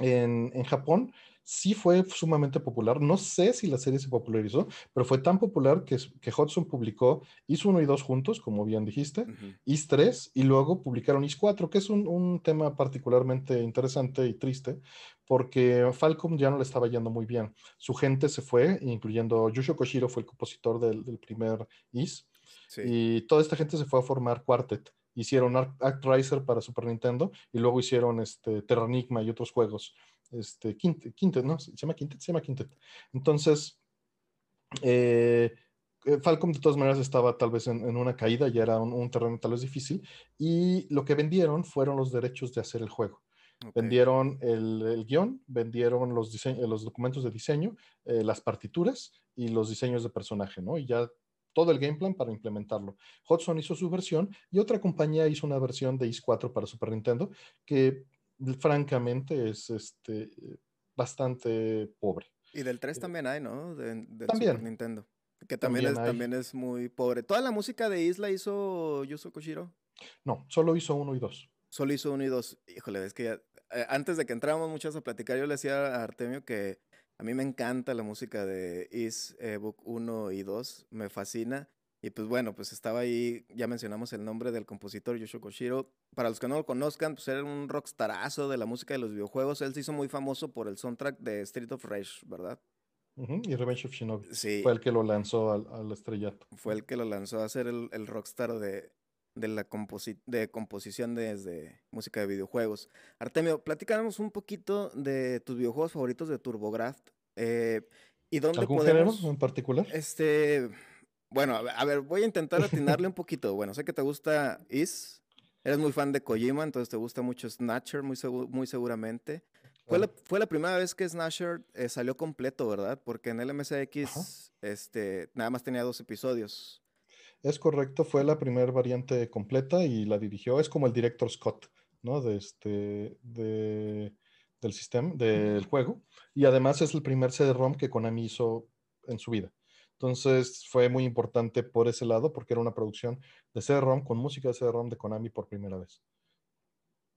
En, en Japón, sí fue sumamente popular. No sé si la serie se popularizó, pero fue tan popular que, que Hudson publicó Is 1 y 2 juntos, como bien dijiste, Is 3, y luego publicaron Is 4, que es un, un, tema particularmente interesante y triste, porque Falcom ya no le estaba yendo muy bien. Su gente se fue, incluyendo Yusho Koshiro, fue el compositor del, del primer Is, y toda esta gente se fue a formar Quartet hicieron Actraiser para Super Nintendo y luego hicieron este Terranigma y otros juegos este, Quintet, ¿no? ¿Se llama Quintet? Se llama Quintet. Entonces, eh, eh, Falcom de todas maneras estaba tal vez en, una caída, ya era un, terreno tal vez difícil, y lo que vendieron fueron los derechos de hacer el juego. Vendieron el, guion, vendieron los, los documentos de diseño, eh, las partituras y los diseños de personaje, ¿no? Y ya todo el game plan para implementarlo. Hudson hizo su versión y otra compañía hizo una versión de IS-4 para Super Nintendo que francamente es este, bastante pobre. Y del 3 eh, también hay, ¿no? De, Super Nintendo. Que también, es, también es muy pobre. ¿Toda la música de Isla hizo Yuzo Koshiro? No, solo hizo uno y dos. Solo hizo uno y dos. Híjole, es que eh, antes de que entráramos muchas a platicar, yo le decía a Artemio que a mí me encanta la música de Is eh, Book 1 y 2, me fascina. Y pues bueno, pues estaba ahí, ya mencionamos el nombre del compositor Yoshio Koshiro. Para los que no lo conozcan, pues era un rockstarazo de la música de los videojuegos. Él se hizo muy famoso por el soundtrack de Street of Rage, ¿verdad? Y Revenge of Shinobi. Sí. Fue el que lo lanzó al, al estrellato. Fue el que lo lanzó a ser el, el rockstar de, de la de composición de, música de videojuegos. Artemio, platicáramos un poquito de tus videojuegos favoritos de TurboGrafx. Eh, ¿Y dónde ¿Algún podemos, género en particular? Este, bueno, a ver, voy a intentar <laughs> atinarle un poquito. Bueno, sé que te gusta Is, eres muy fan de Kojima, entonces te gusta mucho Snatcher, muy, muy seguramente. Fue, la, fue la primera vez que Snatcher eh, salió completo, ¿verdad? Porque en el MSX este, nada más tenía dos episodios. Es correcto, fue la primera variante completa y la dirigió. Es como el director Scott, ¿no? De este, de, del sistema, del juego. Y además es el primer CD-ROM que Konami hizo en su vida. Entonces fue muy importante por ese lado porque era una producción de CD-ROM con música de CD-ROM de Konami por primera vez.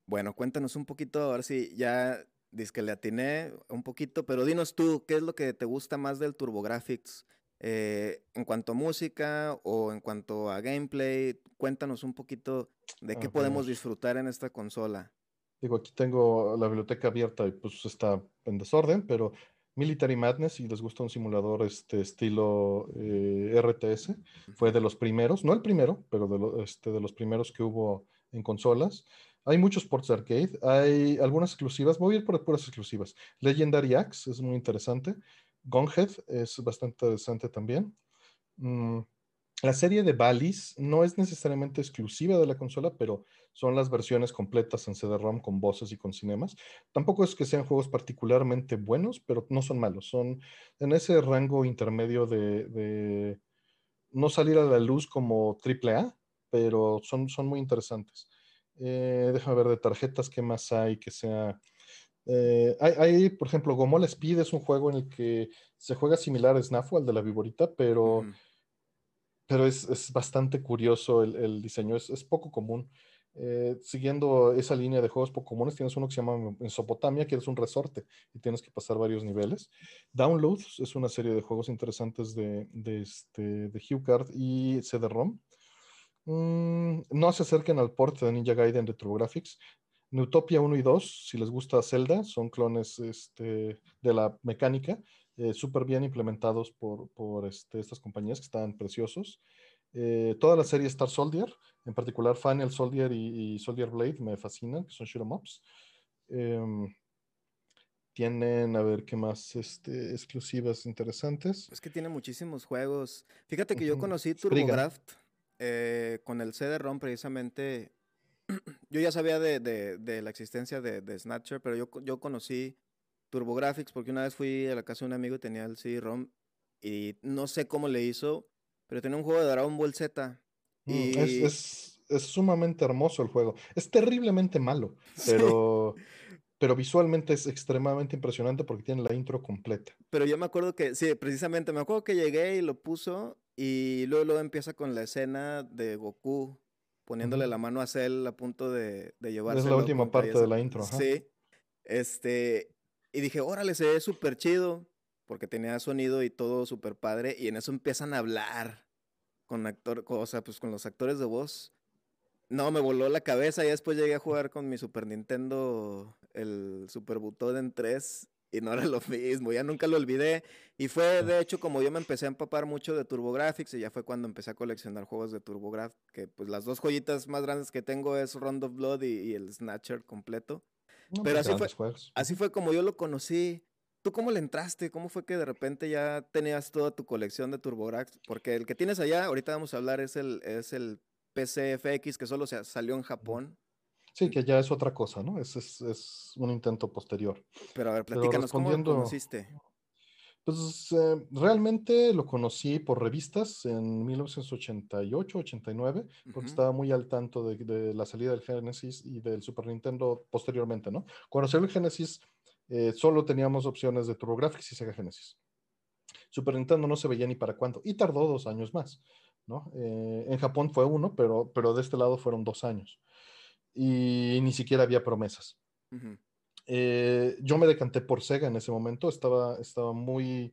Bueno, cuéntanos un poquito, a ver si ya dices que le atiné un poquito, pero dinos tú, ¿qué es lo que te gusta más del TurboGrafx? Eh, en cuanto a música o en cuanto a gameplay, cuéntanos un poquito de qué podemos disfrutar en esta consola. Digo, aquí tengo la biblioteca abierta y pues está en desorden, pero Military Madness, si les gusta un simulador este estilo eh, RTS, fue de los primeros, no el primero, pero de, este, de los primeros que hubo en consolas. Hay muchos ports de arcade, hay algunas exclusivas, voy a ir por puras exclusivas. Legendary Axe es muy interesante, Gunhead es bastante interesante también. Mm, la serie de Valis no es necesariamente exclusiva de la consola, pero son las versiones completas en CD-ROM con voces y con cinemas. Tampoco es que sean juegos particularmente buenos, pero no son malos. Son en ese rango intermedio de, no salir a la luz como AAA, pero son, son muy interesantes. Eh, déjame ver de tarjetas qué más hay que sea Eh, hay, por ejemplo, Gomol Speed es un juego en el que se juega similar a Snafu, al de la Viborita, pero, pero es, bastante curioso el, diseño, es, poco común. Eh, siguiendo esa línea de juegos comunes, tienes uno que se llama Mesopotamia, que es un resorte y tienes que pasar varios niveles. Downloads es una serie de juegos interesantes de, de, este, de HughCard y CD-ROM. Mm, no se acerquen al port de Ninja Gaiden de TurboGrafx. Neutopia 1 y 2, si les gusta Zelda, son clones este, de la mecánica, eh, súper bien implementados por, por este, estas compañías que están preciosos. Eh, toda la serie Star Soldier, en particular Final Soldier y, Soldier Blade, me fascinan, que son shoot em ups. Em, tienen, a ver, ¿qué más este, exclusivas interesantes? Es que tiene muchísimos juegos. Fíjate que yo conocí TurboGraft eh, con el CD-ROM precisamente <clears throat> yo ya sabía de, la existencia de, Snatcher, pero yo, yo conocí TurboGrafx porque una vez fui a la casa de un amigo y tenía el CD-ROM y no sé cómo le hizo, pero tenía un juego de Dragon Ball Z. Mm, y... es, sumamente hermoso el juego. Es terriblemente malo, <laughs> pero, pero visualmente es extremadamente impresionante porque tiene la intro completa. Pero yo me acuerdo que, sí, precisamente, me acuerdo que llegué y lo puso y luego, luego empieza con la escena de Goku poniéndole la mano a Cell a punto de, de llevarse. Es la última parte de la intro. Sí. Este, y dije, órale, se ve súper chido, porque tenía sonido y todo súper padre, y en eso empiezan a hablar con actor, o sea, pues con los actores de voz. No, me voló la cabeza y después llegué a jugar con mi Super Nintendo, el Super Butoden 3, y no era lo mismo, ya nunca lo olvidé. Y fue de hecho como yo me empecé a empapar mucho de TurboGrafx y ya fue cuando empecé a coleccionar juegos de TurboGrafx, que pues las dos joyitas más grandes que tengo es Round of Blood y, el Snatcher completo. Pero así fue, así fue como yo lo conocí. ¿Tú cómo le entraste? ¿Cómo fue que de repente ya tenías toda tu colección de TurboGrafx? Porque el que tienes allá, ahorita vamos a hablar, es el, es el PCFX que solo se salió en Japón. Sí, que ya es otra cosa, ¿no? Es, es, un intento posterior. Pero a ver, platícanos, ¿cómo lo conociste? Pues eh, realmente lo conocí por revistas en 1988, 89, porque estaba muy al tanto de, la salida del Genesis y del Super Nintendo posteriormente, ¿no? Cuando salió el Genesis, eh, solo teníamos opciones de TurboGrafx y Sega Genesis. Super Nintendo no se veía ni para cuánto, y tardó dos años más, ¿no? Eh, en Japón fue uno, pero, pero de este lado fueron dos años y ni siquiera había promesas. Eh, yo me decanté por Sega en ese momento, estaba, estaba muy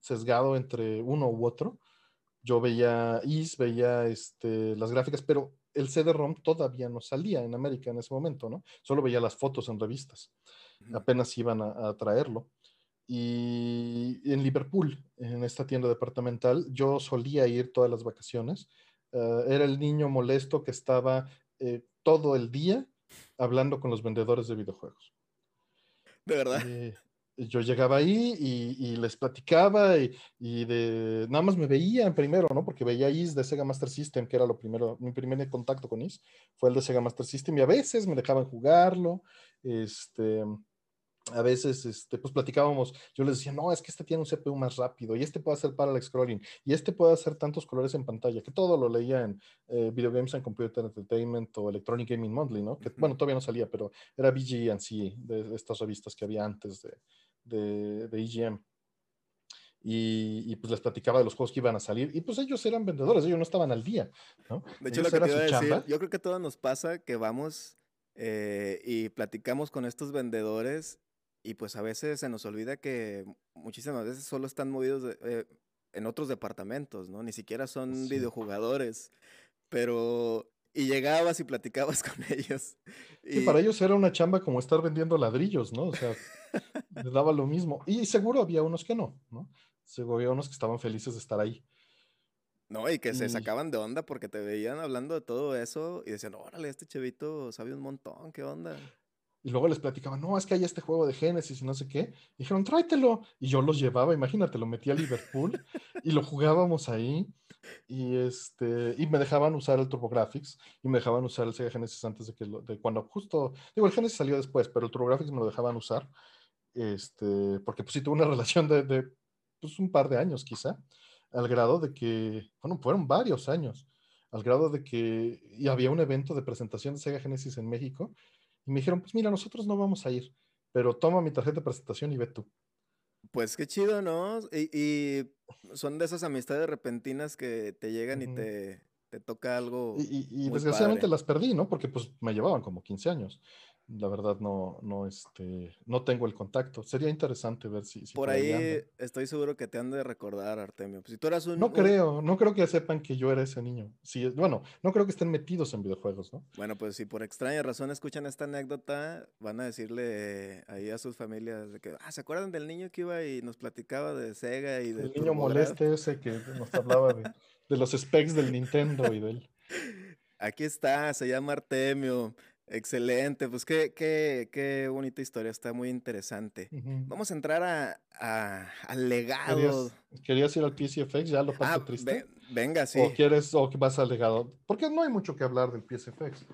sesgado entre uno u otro. Yo veía IS, veía este, las gráficas, pero el CD-ROM todavía no salía en América en ese momento, ¿no? Solo veía las fotos en revistas. Apenas iban a, traerlo. Y en Liverpool, en esta tienda departamental, yo solía ir todas las vacaciones. Eh, era el niño molesto que estaba eh, todo el día hablando con los vendedores de videojuegos. ¿De verdad? Eh, yo llegaba ahí y, les platicaba y, de nada más me veían primero, ¿no? Porque veía IS de Sega Master System, que era lo primero, mi primer contacto con IS fue el de Sega Master System y a veces me dejaban jugarlo, este, a veces, este, pues platicábamos, yo les decía, no, es que este tiene un CPU más rápido y este puede hacer para el scrolling y este puede hacer tantos colores en pantalla, que todo lo leía en eh, Video Games and Computer Entertainment o Electronic Gaming Monthly, ¿no? Que, bueno, todavía no salía, pero era VG&C, de estas revistas que había antes de, de, de EGM. Y, y, pues les platicaba de los juegos que iban a salir y pues ellos eran vendedores, ellos no estaban al día, ¿no? De hecho, lo que te iba a decir, yo creo que todo nos pasa que vamos eh, y platicamos con estos vendedores y pues a veces se nos olvida que muchísimas veces solo están movidos eh, en otros departamentos, ¿no? Ni siquiera son videojugadores. Pero y llegabas y platicabas <laughs> con ellos. Y para ellos era una chamba como estar vendiendo ladrillos, ¿no? O sea, <laughs> les daba lo mismo. Y seguro había unos que no, ¿no? Seguro había unos que estaban felices de estar ahí. No, y que se sacaban de onda porque te veían hablando de todo eso y decían, órale, este chevito sabe un montón, ¿qué onda? Y luego les platicaba, no, es que hay este juego de Genesis y no sé qué. dijeron, tráetelo. Y yo los llevaba, imagínate, lo metí a Liverpool y lo jugábamos ahí. Y, este, y me dejaban usar el TurboGrafx y me dejaban usar el Sega Genesis antes de que lo, de cuando justo, digo, el Genesis salió después, pero el TurboGrafx me lo dejaban usar. Este, porque pues sí tuve una <laughs> relación de, de pues, un par de años quizá, al grado de que, bueno, fueron varios años, al grado de que y había un evento de presentación de Sega Genesis en México Y me dijeron, pues mira, nosotros no vamos a ir, pero toma mi tarjeta de presentación y ve tú. Pues qué chido, ¿no? Y, son de esas amistades repentinas que te llegan y te, te toca algo. Y, desgraciadamente las perdí, ¿no? Porque pues me llevaban como 15 años la verdad no, no, este, no tengo el contacto. Sería interesante ver si... por, ahí, estoy seguro que te han de recordar, Artemio. Si tú eras un... No creo, no creo que sepan que yo era ese niño. Sí, bueno, no creo que estén metidos en videojuegos, ¿no? Bueno, pues si por extraña razón escuchan esta anécdota, van a decirle ahí a sus familias de que, ah, ¿se acuerdan del niño que iba y nos platicaba de Sega y de... El niño moleste ese que nos hablaba de, de los specs del Nintendo y del... <laughs> Aquí está, se llama Artemio. Excelente, pues qué, qué, qué bonita historia, está muy interesante. Vamos a entrar a, al legado. ¿Querías, ir al PCFX? ¿Ya lo pasé ah, triste? venga, sí. ¿O quieres, o vas al legado? Porque no hay mucho que hablar del PSFX.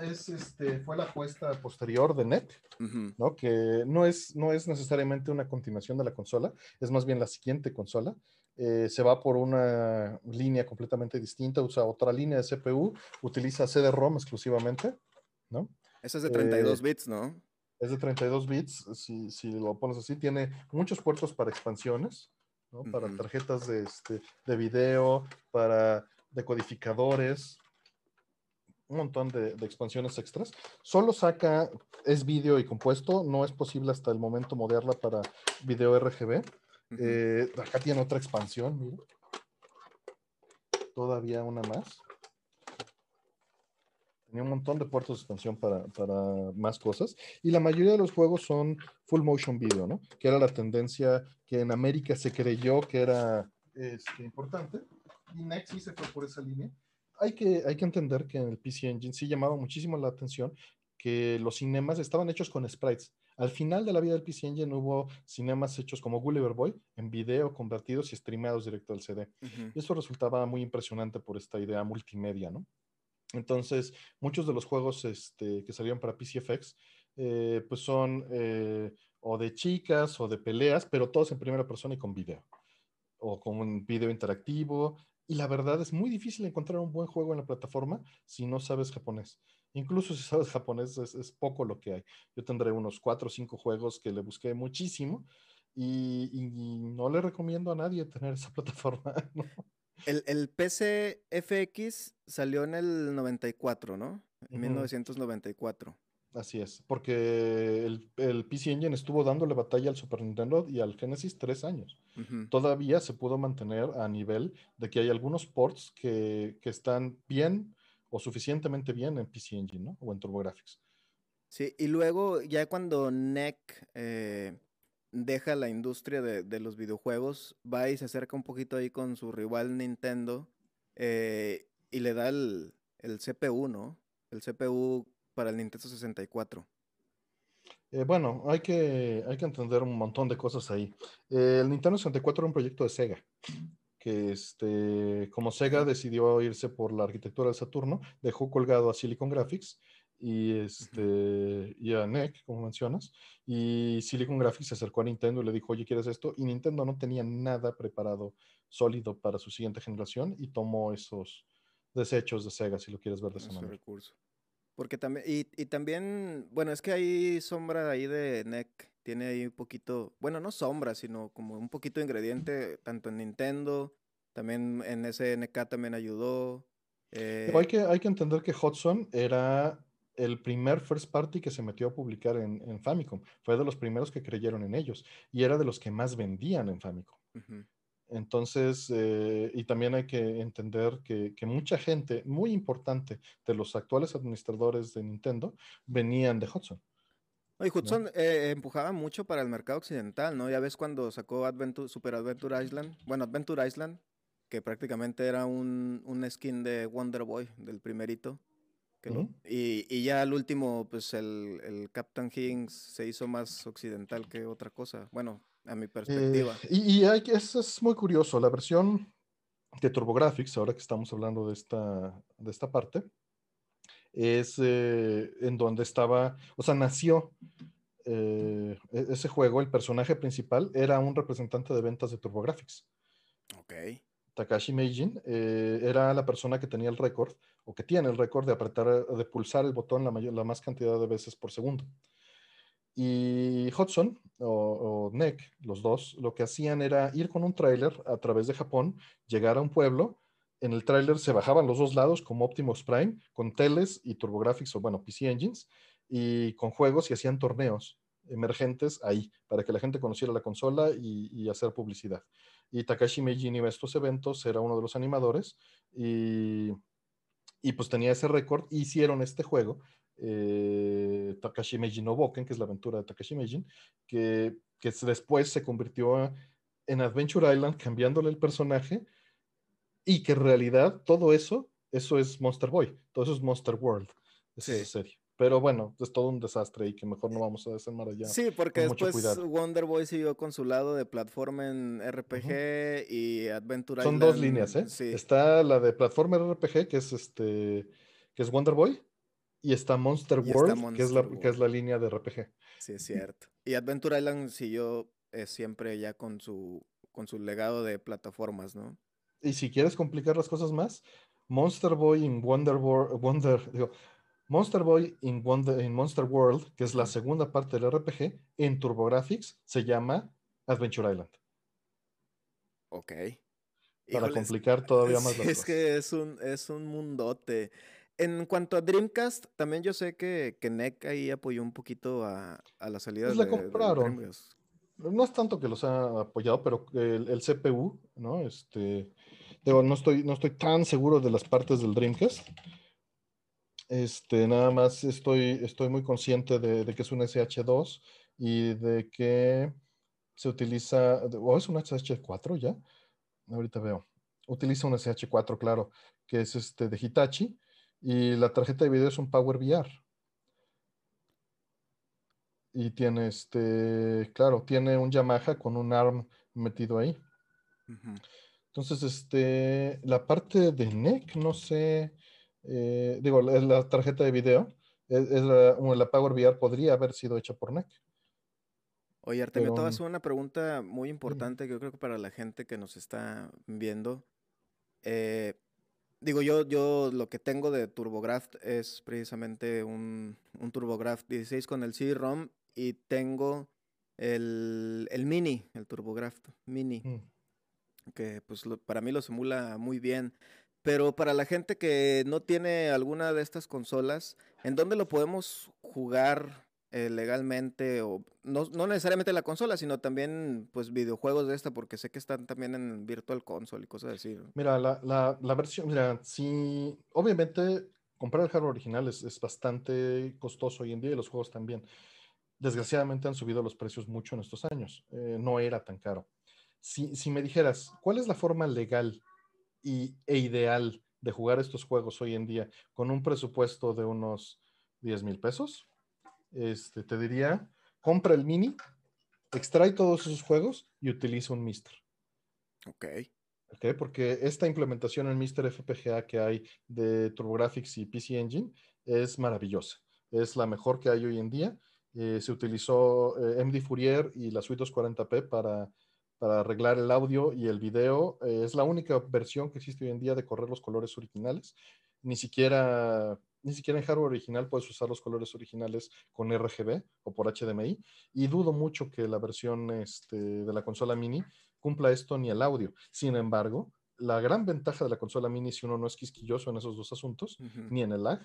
Es, este, fue la apuesta posterior de NET, ¿no? Que no es, no es necesariamente una continuación de la consola, es más bien la siguiente consola. Eh, se va por una línea completamente distinta, usa otra línea de CPU, utiliza CD-ROM exclusivamente. ¿No? Eso es de 32 eh, bits, ¿no? Es de 32 bits, si, si, lo pones así, tiene muchos puertos para expansiones, ¿no? Para tarjetas de, este, de video, para decodificadores, un montón de, de, expansiones extras. Solo saca, es vídeo y compuesto, no es posible hasta el momento modearla para video RGB. Eh, acá tiene otra expansión, mira. Todavía una más. Tenía un montón de puertos de expansión para, más cosas. Y la mayoría de los juegos son full motion video, ¿no? Que era la tendencia que en América se creyó que era este, importante. Y Next sí se fue por esa línea. Hay que, hay que entender que en el PC Engine sí llamaba muchísimo la atención que los cinemas estaban hechos con sprites. Al final de la vida del PC Engine hubo cinemas hechos como Gulliver Boy en video convertidos y streamados directo al CD. Y eso resultaba muy impresionante por esta idea multimedia, ¿no? Entonces, muchos de los juegos este, que salieron para PCFX, eh, pues son eh, o de chicas o de peleas, pero todos en primera persona y con video, o con un video interactivo. Y la verdad es muy difícil encontrar un buen juego en la plataforma si no sabes japonés. Incluso si sabes japonés es, poco lo que hay. Yo tendré unos cuatro o cinco juegos que le busqué muchísimo y, no le recomiendo a nadie tener esa <laughs> plataforma. El, el PC FX salió en el 94, ¿no? En 1994. Así es, porque el, el, PC Engine estuvo dándole batalla al Super Nintendo y al Genesis tres años. Todavía se pudo mantener a nivel de que hay algunos ports que, que, están bien o suficientemente bien en PC Engine, ¿no? O en TurboGrafx. Sí, y luego ya cuando NEC eh, deja la industria de, los videojuegos, va y se acerca un poquito ahí con su rival Nintendo eh, y le da el, CPU, ¿no? El CPU para el Nintendo 64. Eh, bueno, hay que, hay que entender un montón de cosas ahí. Eh, el Nintendo 64 era un proyecto de Sega, que este, como Sega decidió irse por la arquitectura del Saturno, dejó colgado a Silicon Graphics y, este, y a NEC, como mencionas, y Silicon Graphics se acercó a Nintendo y le dijo, oye, ¿quieres esto? Y Nintendo no tenía nada preparado sólido para su siguiente generación y tomó esos desechos de Sega, si lo quieres ver de esa manera. recurso. Porque también, y, y, también, bueno, es que hay sombra ahí de NEC, tiene ahí un poquito, bueno, no sombra, sino como un poquito de ingrediente, tanto en Nintendo, también en SNK también ayudó. Pero hay eh que, hay que entender que Hudson era el primer first party que se metió a publicar en, Famicom. Fue de los primeros que creyeron en ellos y era de los que más vendían en Famicom. Entonces, eh, y también hay que entender que, mucha gente muy importante de los actuales administradores de Nintendo venían de Hudson. Y Hudson eh, empujaba mucho para el mercado occidental, ¿no? Ya ves cuando sacó Adventure, Super Adventure Island, bueno, Adventure Island, que prácticamente era un, un skin de Wonder Boy, del primerito y, ya al último, pues el, el, Captain Higgins se hizo más occidental que otra cosa. Bueno, a mi perspectiva. Eh, y, hay, eso es muy curioso. La versión de TurboGrafx, ahora que estamos hablando de esta, de esta parte, es eh, en donde estaba, o sea, nació eh, e, ese juego, el personaje principal era un representante de ventas de TurboGrafx. Ok. Takashi Meijin, eh, era la persona que tenía el récord, o que tiene el récord de apretar, de pulsar el botón la, mayor, la más cantidad de veces por segundo. Y Hudson o, o los dos, lo que hacían era ir con un tráiler a través de Japón, llegar a un pueblo, en el tráiler se bajaban los dos lados como Optimus Prime, con teles y TurboGrafx o bueno, PC Engines, y con juegos y hacían torneos emergentes ahí, para que la gente conociera la consola y, hacer publicidad. Y Takashi Meijin iba a estos eventos, era uno de los animadores, y, y pues tenía ese récord, hicieron este juego, eh, Takashi Meijin no Boken, que es la aventura de Takashi Meijin, que, que después se convirtió en Adventure Island, cambiándole el personaje, y que en realidad todo eso, eso es Monster Boy, todo eso es Monster World, esa serie. Pero bueno, es todo un desastre y que mejor no vamos a allá. Sí, porque después Wonder Boy siguió con su lado de plataforma en RPG y Adventure Son dos líneas, ¿eh? Está la de plataforma RPG, que es este que es Wonder Boy, y está Monster World, que, es la, que es la línea de RPG. Sí, es cierto. Y Adventure Island siguió eh, siempre ya con su, con su legado de plataformas, ¿no? Y si quieres complicar las cosas más, Monster Boy en Wonder, Wonder digo, Monster Boy in, Monster World, que es la segunda parte del RPG, en TurboGrafx se llama Adventure Island. Ok. Para complicar todavía más las <laughs> Es que es un, es un mundote. En cuanto a Dreamcast, también yo sé que, que NEC ahí apoyó un poquito a, la salida pues de, la compraron. no es tanto que los ha apoyado, pero el, el CPU, ¿no? Este, digo, no estoy, no estoy tan seguro de las partes del Dreamcast, este, nada más estoy, estoy muy consciente de, que es un SH2 y de que se utiliza, o es un SH4 ya, ahorita veo, utiliza un SH4, claro, que es este de Hitachi, y la tarjeta de video es un Power VR. Y tiene este, claro, tiene un Yamaha con un ARM metido ahí. Entonces, este, la parte de NEC, no sé, eh, digo, la, la, tarjeta de video, es, la, Power VR podría haber sido hecha por NEC. Oye, Artemio, te vas a una pregunta muy importante que yo creo que para la gente que nos está viendo. Eh, digo, yo, yo lo que tengo de TurboGrafx es precisamente un, un TurboGrafx 16 con el CD-ROM y tengo el, el, Mini, el TurboGrafx Mini, mm. que pues para mí lo simula muy bien. Pero para la gente que no tiene alguna de estas consolas, ¿en dónde lo podemos jugar eh, legalmente? O no, necesariamente la consola, sino también pues videojuegos de esta, porque sé que están también en Virtual Console y cosas así. Mira, la, versión, mira, sí, obviamente comprar el hardware original es, bastante costoso hoy en día y los juegos también. Desgraciadamente han subido los precios mucho en estos años. Eh, no era tan caro. Si, si me dijeras, ¿cuál es la forma legal y, e ideal de jugar estos juegos hoy en día con un presupuesto de unos 10 mil pesos, este, te diría, compra el mini, extrae todos esos juegos y utiliza un Mister. Ok. Okay, porque esta implementación en Mister FPGA que hay de TurboGrafx y PC Engine es maravillosa. Es la mejor que hay hoy en día. Eh, se utilizó eh, MD Fourier y la suite 240p para para arreglar el audio y el video. Eh, es la única versión que existe hoy en día de correr los colores originales. Ni siquiera, ni siquiera en hardware original puedes usar los colores originales con RGB o por HDMI. Y dudo mucho que la versión este, de la consola mini cumpla esto ni el audio. Sin embargo, la gran ventaja de la consola mini, si uno no es quisquilloso en esos dos asuntos, ni en el lag,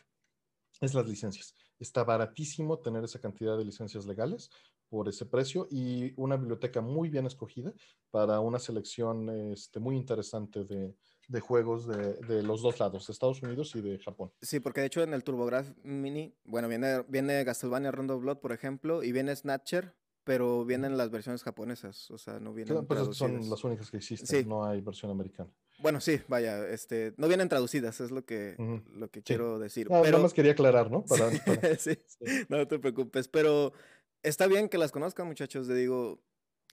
es las licencias. Está baratísimo tener esa cantidad de licencias legales por ese precio y una biblioteca muy bien escogida para una selección este, muy interesante de, de juegos de, de, los dos lados, de Estados Unidos y de Japón. Sí, porque de hecho en el TurboGrafx Mini, bueno, viene, viene Castlevania Rondo Blood, por ejemplo, y viene Snatcher, pero vienen las versiones japonesas, o sea, no vienen pues son las únicas que existen, no hay versión americana. Bueno, sí, vaya, este, no vienen traducidas, es lo que, lo que quiero decir. pero... Nada más quería aclarar, ¿no? Para, <laughs> sí, no te preocupes, pero está bien que las conozcan, muchachos. Le digo,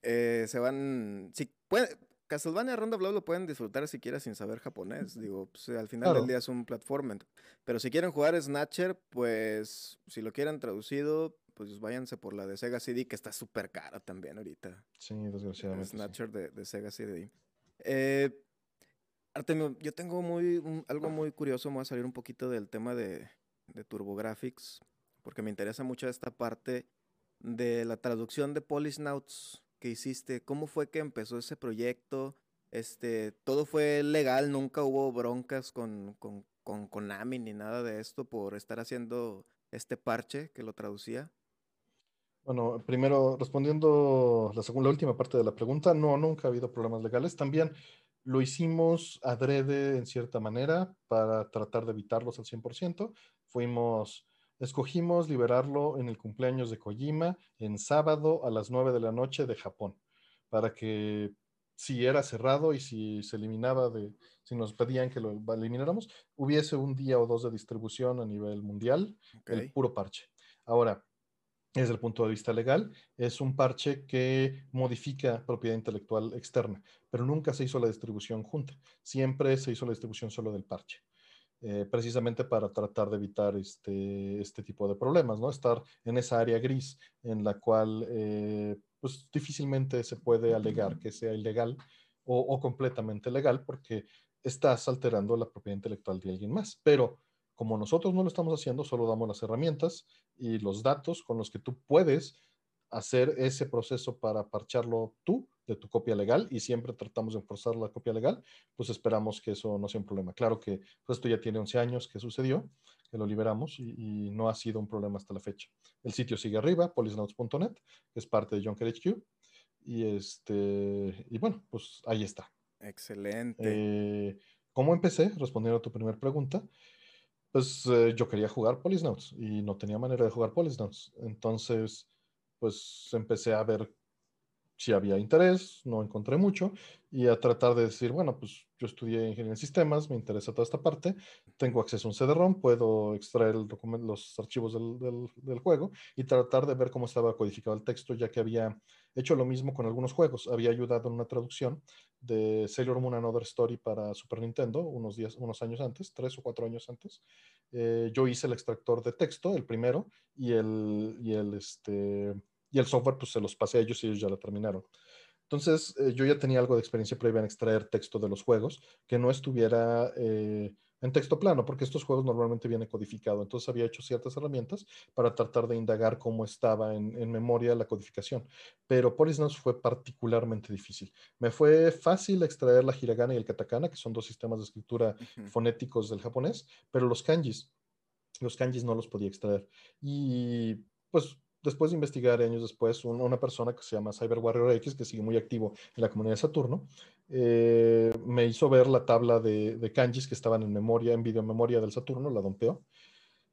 eh, se van. Si puede, Castlevania Ronda Blood lo pueden disfrutar si quieren sin saber japonés. Digo, pues, al final del día es un platformer. Pero si quieren jugar Snatcher, pues si lo quieren traducido, pues váyanse por la de Sega CD, que está súper cara también ahorita. Sí, desgraciadamente. Snatcher de, de, Sega CD. Eh, Artemio, yo tengo muy, algo muy curioso, me voy a salir un poquito del tema de, de TurboGrafx, porque me interesa mucho esta parte de la traducción de Polisnauts que hiciste. ¿Cómo fue que empezó ese proyecto? Este, todo fue legal, nunca hubo broncas con, con, con Konami ni nada de esto por estar haciendo este parche que lo traducía. Bueno, primero respondiendo la segunda, la última parte de la pregunta, no, nunca ha habido problemas legales. También lo hicimos adrede en cierta manera para tratar de evitarlos al 100%. Fuimos Escogimos liberarlo en el cumpleaños de Kojima en sábado a las 9 de la noche de Japón, para que si era cerrado y si se eliminaba de, si nos pedían que lo elimináramos, hubiese un día o dos de distribución a nivel mundial, el puro parche. Ahora, desde el punto de vista legal, es un parche que modifica propiedad intelectual externa, pero nunca se hizo la distribución junta, siempre se hizo la distribución solo del parche. Eh, precisamente para tratar de evitar este, este tipo de problemas, ¿no? Estar en esa área gris en la cual eh, pues difícilmente se puede alegar que sea ilegal o, o, completamente legal porque estás alterando la propiedad intelectual de alguien más. Pero como nosotros no lo estamos haciendo, solo damos las herramientas y los datos con los que tú puedes hacer ese proceso para parcharlo tú de tu copia legal y siempre tratamos de enforzar la copia legal, pues esperamos que eso no sea un problema. Claro que pues, esto ya tiene 11 años que sucedió, que lo liberamos y, no ha sido un problema hasta la fecha. El sitio sigue arriba, polisnauts.net, que es parte de Junker HQ. Y, este, y bueno, pues ahí está. Excelente. Eh, ¿Cómo empecé? Respondiendo a tu primera pregunta. Pues eh, yo quería jugar Polisnauts y no tenía manera de jugar Polisnauts. Entonces, pues empecé a ver si había interés, no encontré mucho, y a tratar de decir, bueno, pues yo estudié ingeniería en sistemas, me interesa toda esta parte, tengo acceso a un CD-ROM, puedo extraer el los archivos del, del, juego y tratar de ver cómo estaba codificado el texto, ya que había hecho lo mismo con algunos juegos. Había ayudado en una traducción de Sailor Moon Another Story para Super Nintendo unos, días, unos años antes, tres o cuatro años antes. Eh, yo hice el extractor de texto, el primero, y el, y el este, y el software pues se los pasé a ellos y ellos ya lo terminaron. Entonces eh, yo ya tenía algo de experiencia previa en extraer texto de los juegos que no estuviera eh, en texto plano, porque estos juegos normalmente vienen codificado. Entonces había hecho ciertas herramientas para tratar de indagar cómo estaba en, memoria la codificación. Pero Polisnauts fue particularmente difícil. Me fue fácil extraer la hiragana y el katakana, que son dos sistemas de escritura fonéticos del japonés, pero los kanjis, los kanjis no los podía extraer. Y pues después de investigar años después, una persona que se llama Cyber Warrior X, que sigue muy activo en la comunidad de Saturno, eh, me hizo ver la tabla de, kanjis que estaban en memoria, en videomemoria del Saturno, la dompeó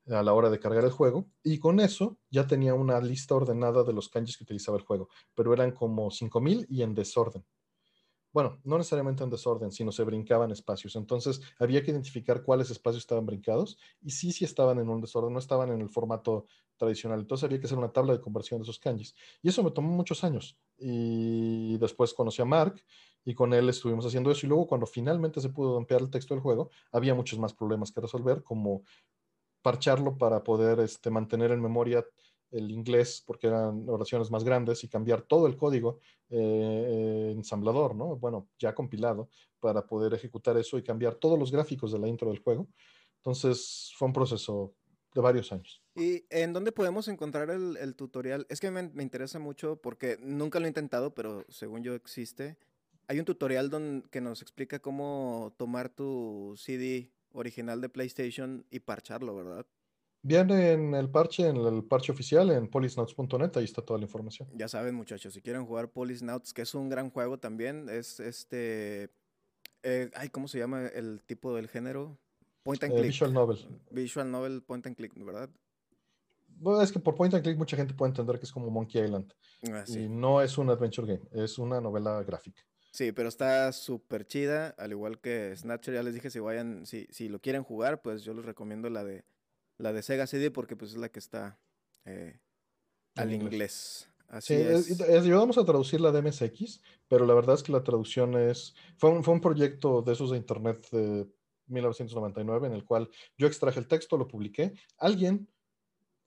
a la hora de cargar el juego, y con eso ya tenía una lista ordenada de los kanjis que utilizaba el juego, pero eran como 5000 y en desorden bueno, no necesariamente en desorden, sino se brincaban espacios. Entonces había que identificar cuáles espacios estaban brincados y sí, sí estaban en un desorden, no estaban en el formato tradicional. Entonces había que hacer una tabla de conversión de esos kanjis. Y eso me tomó muchos años. Y después conocí a Mark y con él estuvimos haciendo eso. Y luego cuando finalmente se pudo ampliar el texto del juego, había muchos más problemas que resolver, como parcharlo para poder este, mantener en memoria el inglés porque eran oraciones más grandes y cambiar todo el código eh, ensamblador, ¿no? Bueno, ya compilado para poder ejecutar eso y cambiar todos los gráficos de la intro del juego. Entonces fue un proceso de varios años. ¿Y en dónde podemos encontrar el, tutorial? Es que me, me, interesa mucho porque nunca lo he intentado, pero según yo existe. Hay un tutorial que nos explica cómo tomar tu CD original de PlayStation y parcharlo, ¿verdad? Viene en el parche, en el parche oficial, en polisnauts.net, ahí está toda la información. Ya saben, muchachos, si quieren jugar Polisnauts, que es un gran juego también, es este. Eh, ay, ¿cómo se llama el tipo del género? Point and eh, click. Visual Novel. Visual Novel, Point and click, ¿verdad? Bueno, es que por Point and click mucha gente puede entender que es como Monkey Island. Ah, y no es un adventure game, es una novela gráfica. Sí, pero está súper chida, al igual que Snatcher, ya les dije, si vayan, si, si lo quieren jugar, pues yo les recomiendo la de la de Sega CD porque pues es la que está eh, al inglés. Así es. ayudamos a traducir la de MSX, pero la verdad es que la traducción es. Fue un, fue un proyecto de esos de internet de 1999 en el cual yo extraje el texto, lo publiqué. Alguien,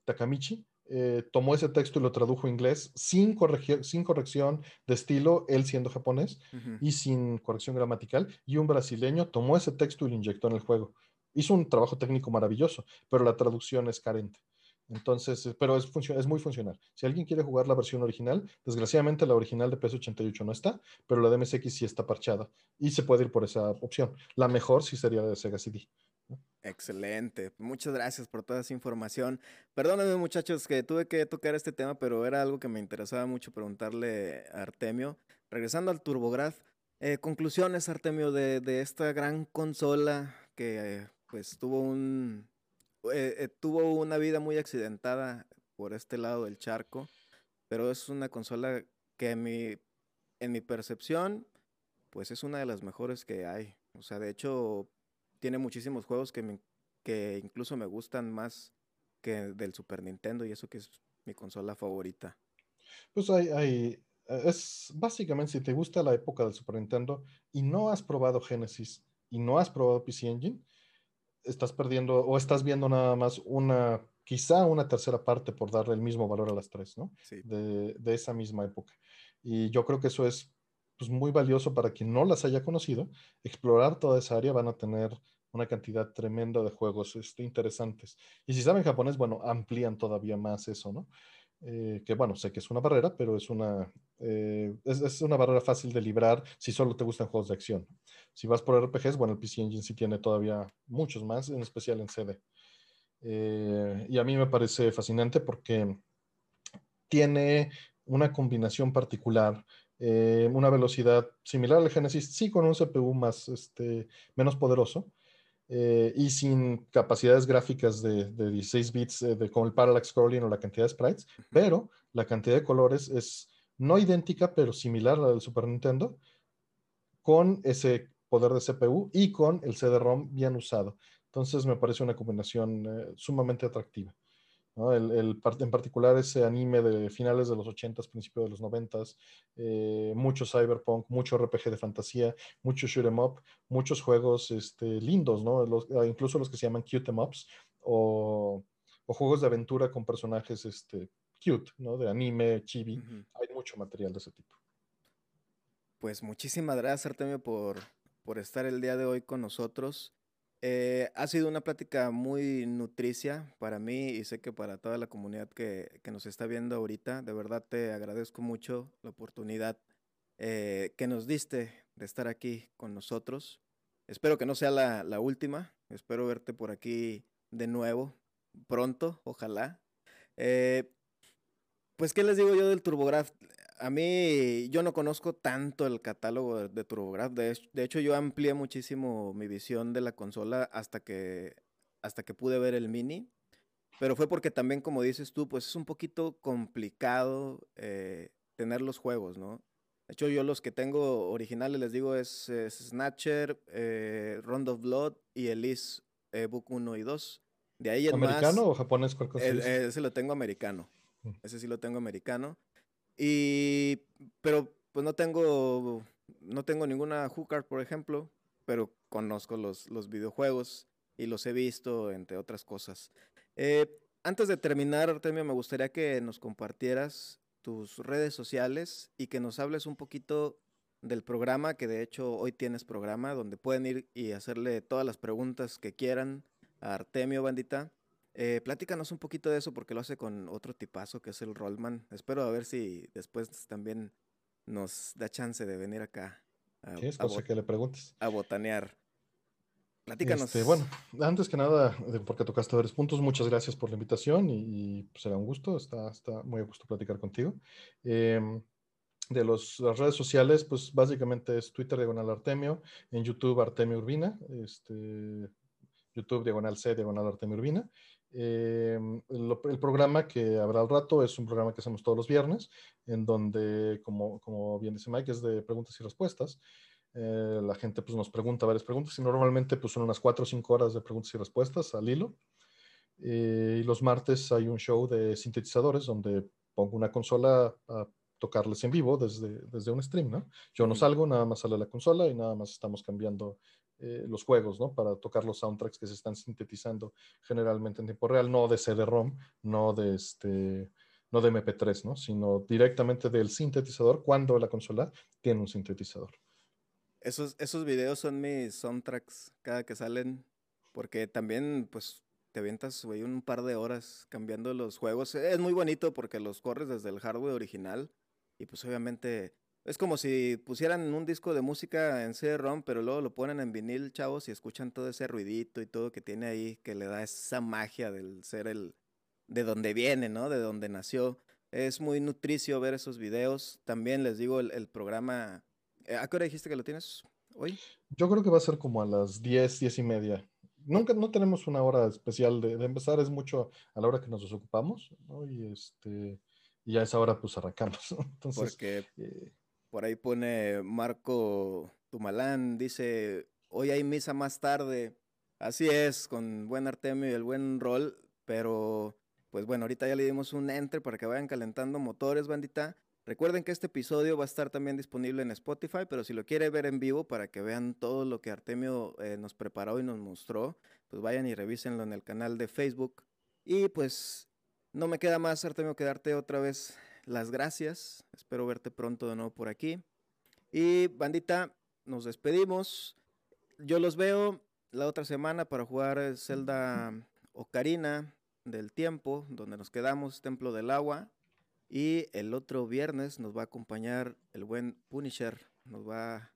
Takamichi, eh, tomó ese texto y lo tradujo a inglés sin, sin corrección de estilo, él siendo japonés, y sin corrección gramatical, y un brasileño tomó ese texto y lo inyectó en el juego. Hizo un trabajo técnico maravilloso, pero la traducción es carente. Entonces, eh, pero es, es muy funcional. Si alguien quiere jugar la versión original, desgraciadamente la original de PS88 no está, pero la de MSX sí está parchada y se puede ir por esa opción. La mejor sí sería la de Sega CD. Excelente. Muchas gracias por toda esa información. Perdónenme muchachos que tuve que tocar este tema, pero era algo que me interesaba mucho preguntarle a Artemio. Regresando al TurboGraf, eh, conclusiones Artemio de, de, esta gran consola que pues tuvo un eh, eh, tuvo una vida muy accidentada por este lado del charco, pero es una consola que en mi, en mi percepción pues es una de las mejores que hay. O sea, de hecho tiene muchísimos juegos que, que incluso me gustan más que del Super Nintendo y eso que es mi consola favorita. Pues hay, hay, es básicamente si te gusta la época del Super Nintendo y no has probado Genesis y no has probado PC Engine, estás perdiendo o estás viendo nada más una, quizá una tercera parte por darle el mismo valor a las tres, ¿no? Sí. De, de, esa misma época. Y yo creo que eso es pues, muy valioso para quien no las haya conocido. Explorar toda esa área van a tener una cantidad tremenda de juegos este, interesantes. Y si saben japonés, bueno, amplían todavía más eso, ¿no? Eh, que bueno, sé que es una barrera, pero es una, eh, es, es, una barrera fácil de librar si solo te gustan juegos de acción. Si vas por RPGs, bueno, el PC Engine sí tiene todavía muchos más, en especial en CD. Eh, y a mí me parece fascinante porque tiene una combinación particular, una velocidad similar al Genesis, sí con un CPU más, este, menos poderoso, eh, y sin capacidades gráficas de, 16 bits eh, de, con el parallax scrolling o la cantidad de sprites, pero la cantidad de colores es no idéntica, pero similar a la del Super Nintendo, con ese poder de CPU y con el CD-ROM bien usado. Entonces me parece una combinación eh, sumamente atractiva. El, en particular ese anime de finales de los 80s, principios de los 90s, eh, mucho cyberpunk, mucho RPG de fantasía, mucho shoot 'em up, muchos juegos este, lindos, ¿no? Ah, incluso los que se llaman cute 'em ups o, o, juegos de aventura con personajes este, cute, ¿no? De anime, chibi. Hay mucho material de ese tipo. Pues muchísimas gracias, Artemio, por, por estar el día de hoy con nosotros. Eh, ha sido una plática muy nutricia para mí y sé que para toda la comunidad que, que nos está viendo ahorita. De verdad te agradezco mucho la oportunidad eh, que nos diste de estar aquí con nosotros. Espero que no sea la, la, última. Espero verte por aquí de nuevo pronto, ojalá. Eh, pues, ¿qué les digo yo del TurboGraf? A mí yo no conozco tanto el catálogo de, TurboGraf. De, de, hecho, yo amplié muchísimo mi visión de la consola hasta que, hasta que pude ver el mini. Pero fue porque también, como dices tú, pues es un poquito complicado eh, tener los juegos, ¿no? De hecho, yo los que tengo originales, les digo, es, Snatcher, eh, Round of Blood y Elise eh, Book 1 y 2. De ahí ¿Americano o japonés? ¿Cuál cosa ese lo tengo americano. Mm. Ese sí lo tengo americano. Y, pero pues no tengo, no tengo ninguna hookard, por ejemplo, pero conozco los, los videojuegos y los he visto, entre otras cosas. Eh, antes de terminar, Artemio, me gustaría que nos compartieras tus redes sociales y que nos hables un poquito del programa, que de hecho hoy tienes programa, donde pueden ir y hacerle todas las preguntas que quieran a Artemio Bandita. Eh, platícanos un poquito de eso porque lo hace con otro tipazo que es el Rollman. Espero a ver si después también nos da chance de venir acá. A, sí, es cosa que le preguntes. A botanear. Platícanos. Este, bueno, antes que nada, porque tocaste varios puntos, muchas gracias por la invitación y, pues, será un gusto, está, está muy a gusto platicar contigo. Em, de los, las redes sociales, pues básicamente es Twitter diagonal Artemio, en YouTube Artemio Urbina, este, YouTube diagonal C diagonal Artemio Urbina. Eh, el, programa que habrá al rato es un programa que hacemos todos los viernes, en donde, como, como bien dice Mike, es de preguntas y respuestas. Eh, la gente pues, nos pregunta varias preguntas y normalmente pues, son unas 4 o 5 horas de preguntas y respuestas al hilo. Eh, y los martes hay un show de sintetizadores donde pongo una consola a tocarles en vivo desde, desde un stream, ¿no? Yo no salgo, nada más sale la consola y nada más estamos cambiando eh, los juegos, ¿no? Para tocar los soundtracks que se están sintetizando generalmente en tiempo real, no de CD-ROM, no de este, no de MP3, ¿no? Sino directamente del sintetizador cuando la consola tiene un sintetizador. Esos, esos videos son mis soundtracks cada que salen, porque también, pues, te avientas, güey, un par de horas cambiando los juegos. Es muy bonito porque los corres desde el hardware original y pues obviamente es como si pusieran un disco de música en CD-ROM, pero luego lo ponen en vinil, chavos, y escuchan todo ese ruidito y todo que tiene ahí, que le da esa magia del ser el, de donde viene, ¿no? De donde nació. Es muy nutricio ver esos videos. También les digo, el, programa, eh, ¿a qué hora dijiste que lo tienes hoy? Yo creo que va a ser como a las 10, 10 y media. Nunca, no tenemos una hora especial de, empezar, es mucho a la hora que nos desocupamos, ¿no? Y este, y a esa hora pues arrancamos. <laughs> Entonces, Porque... Eh, por ahí pone Marco Tumalán, dice, hoy hay misa más tarde. Así es, con buen Artemio y el buen rol, pero pues bueno, ahorita ya le dimos un enter para que vayan calentando motores, bandita. Recuerden que este episodio va a estar también disponible en Spotify, pero si lo quiere ver en vivo para que vean todo lo que Artemio eh, nos preparó y nos mostró, pues vayan y revísenlo en el canal de Facebook. Y pues no me queda más, Artemio, que darte otra vez las gracias. Espero verte pronto de nuevo por aquí. Y bandita, nos despedimos. Yo los veo la otra semana para jugar Zelda Ocarina del Tiempo, donde nos quedamos, Templo del Agua. Y el otro viernes nos va a acompañar el buen Punisher. Nos va,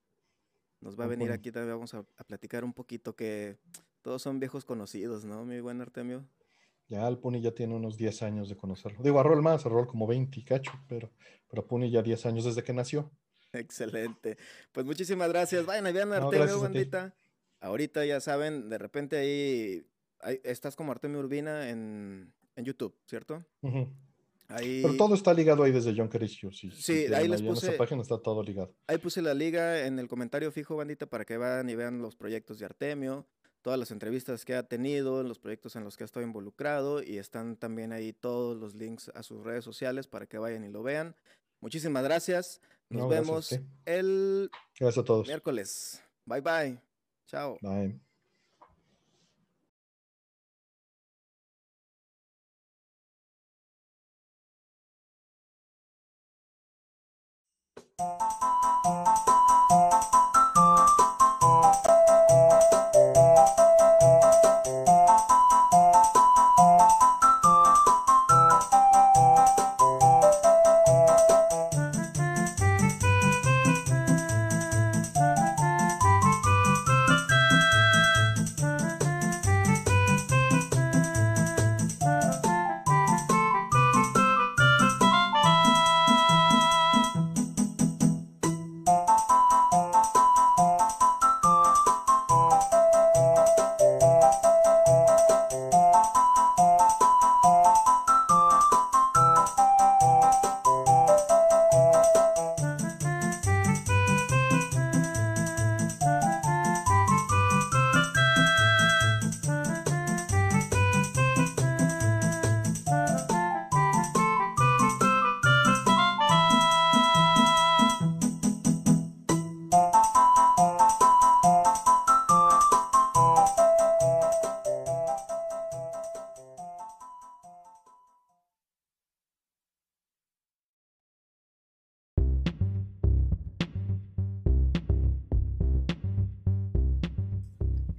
nos va a venir aquí también. Vamos a, a platicar un poquito que todos son viejos conocidos, ¿no, mi buen Artemio? Ya el Puni ya tiene unos 10 años de conocerlo. Digo, a Rol más, a Rol como 20 cacho, pero, pero Puni ya 10 años desde que nació. Excelente. Pues muchísimas gracias. Vayan a ver a Artemio, bandita. Ahorita ya saben, de repente ahí, estás como Artemio Urbina en, en YouTube, ¿cierto? Pero todo está ligado ahí desde John Caricio. Sí, sí ahí les puse. En esa página está todo ligado. Ahí puse la liga en el comentario fijo, bandita, para que vayan y vean los proyectos de Artemio todas las entrevistas que ha tenido, los proyectos en los que ha estado involucrado y están también ahí todos los links a sus redes sociales para que vayan y lo vean. Muchísimas gracias. Nos vemos el gracias a todos. miércoles. Bye bye. Chao. Bye.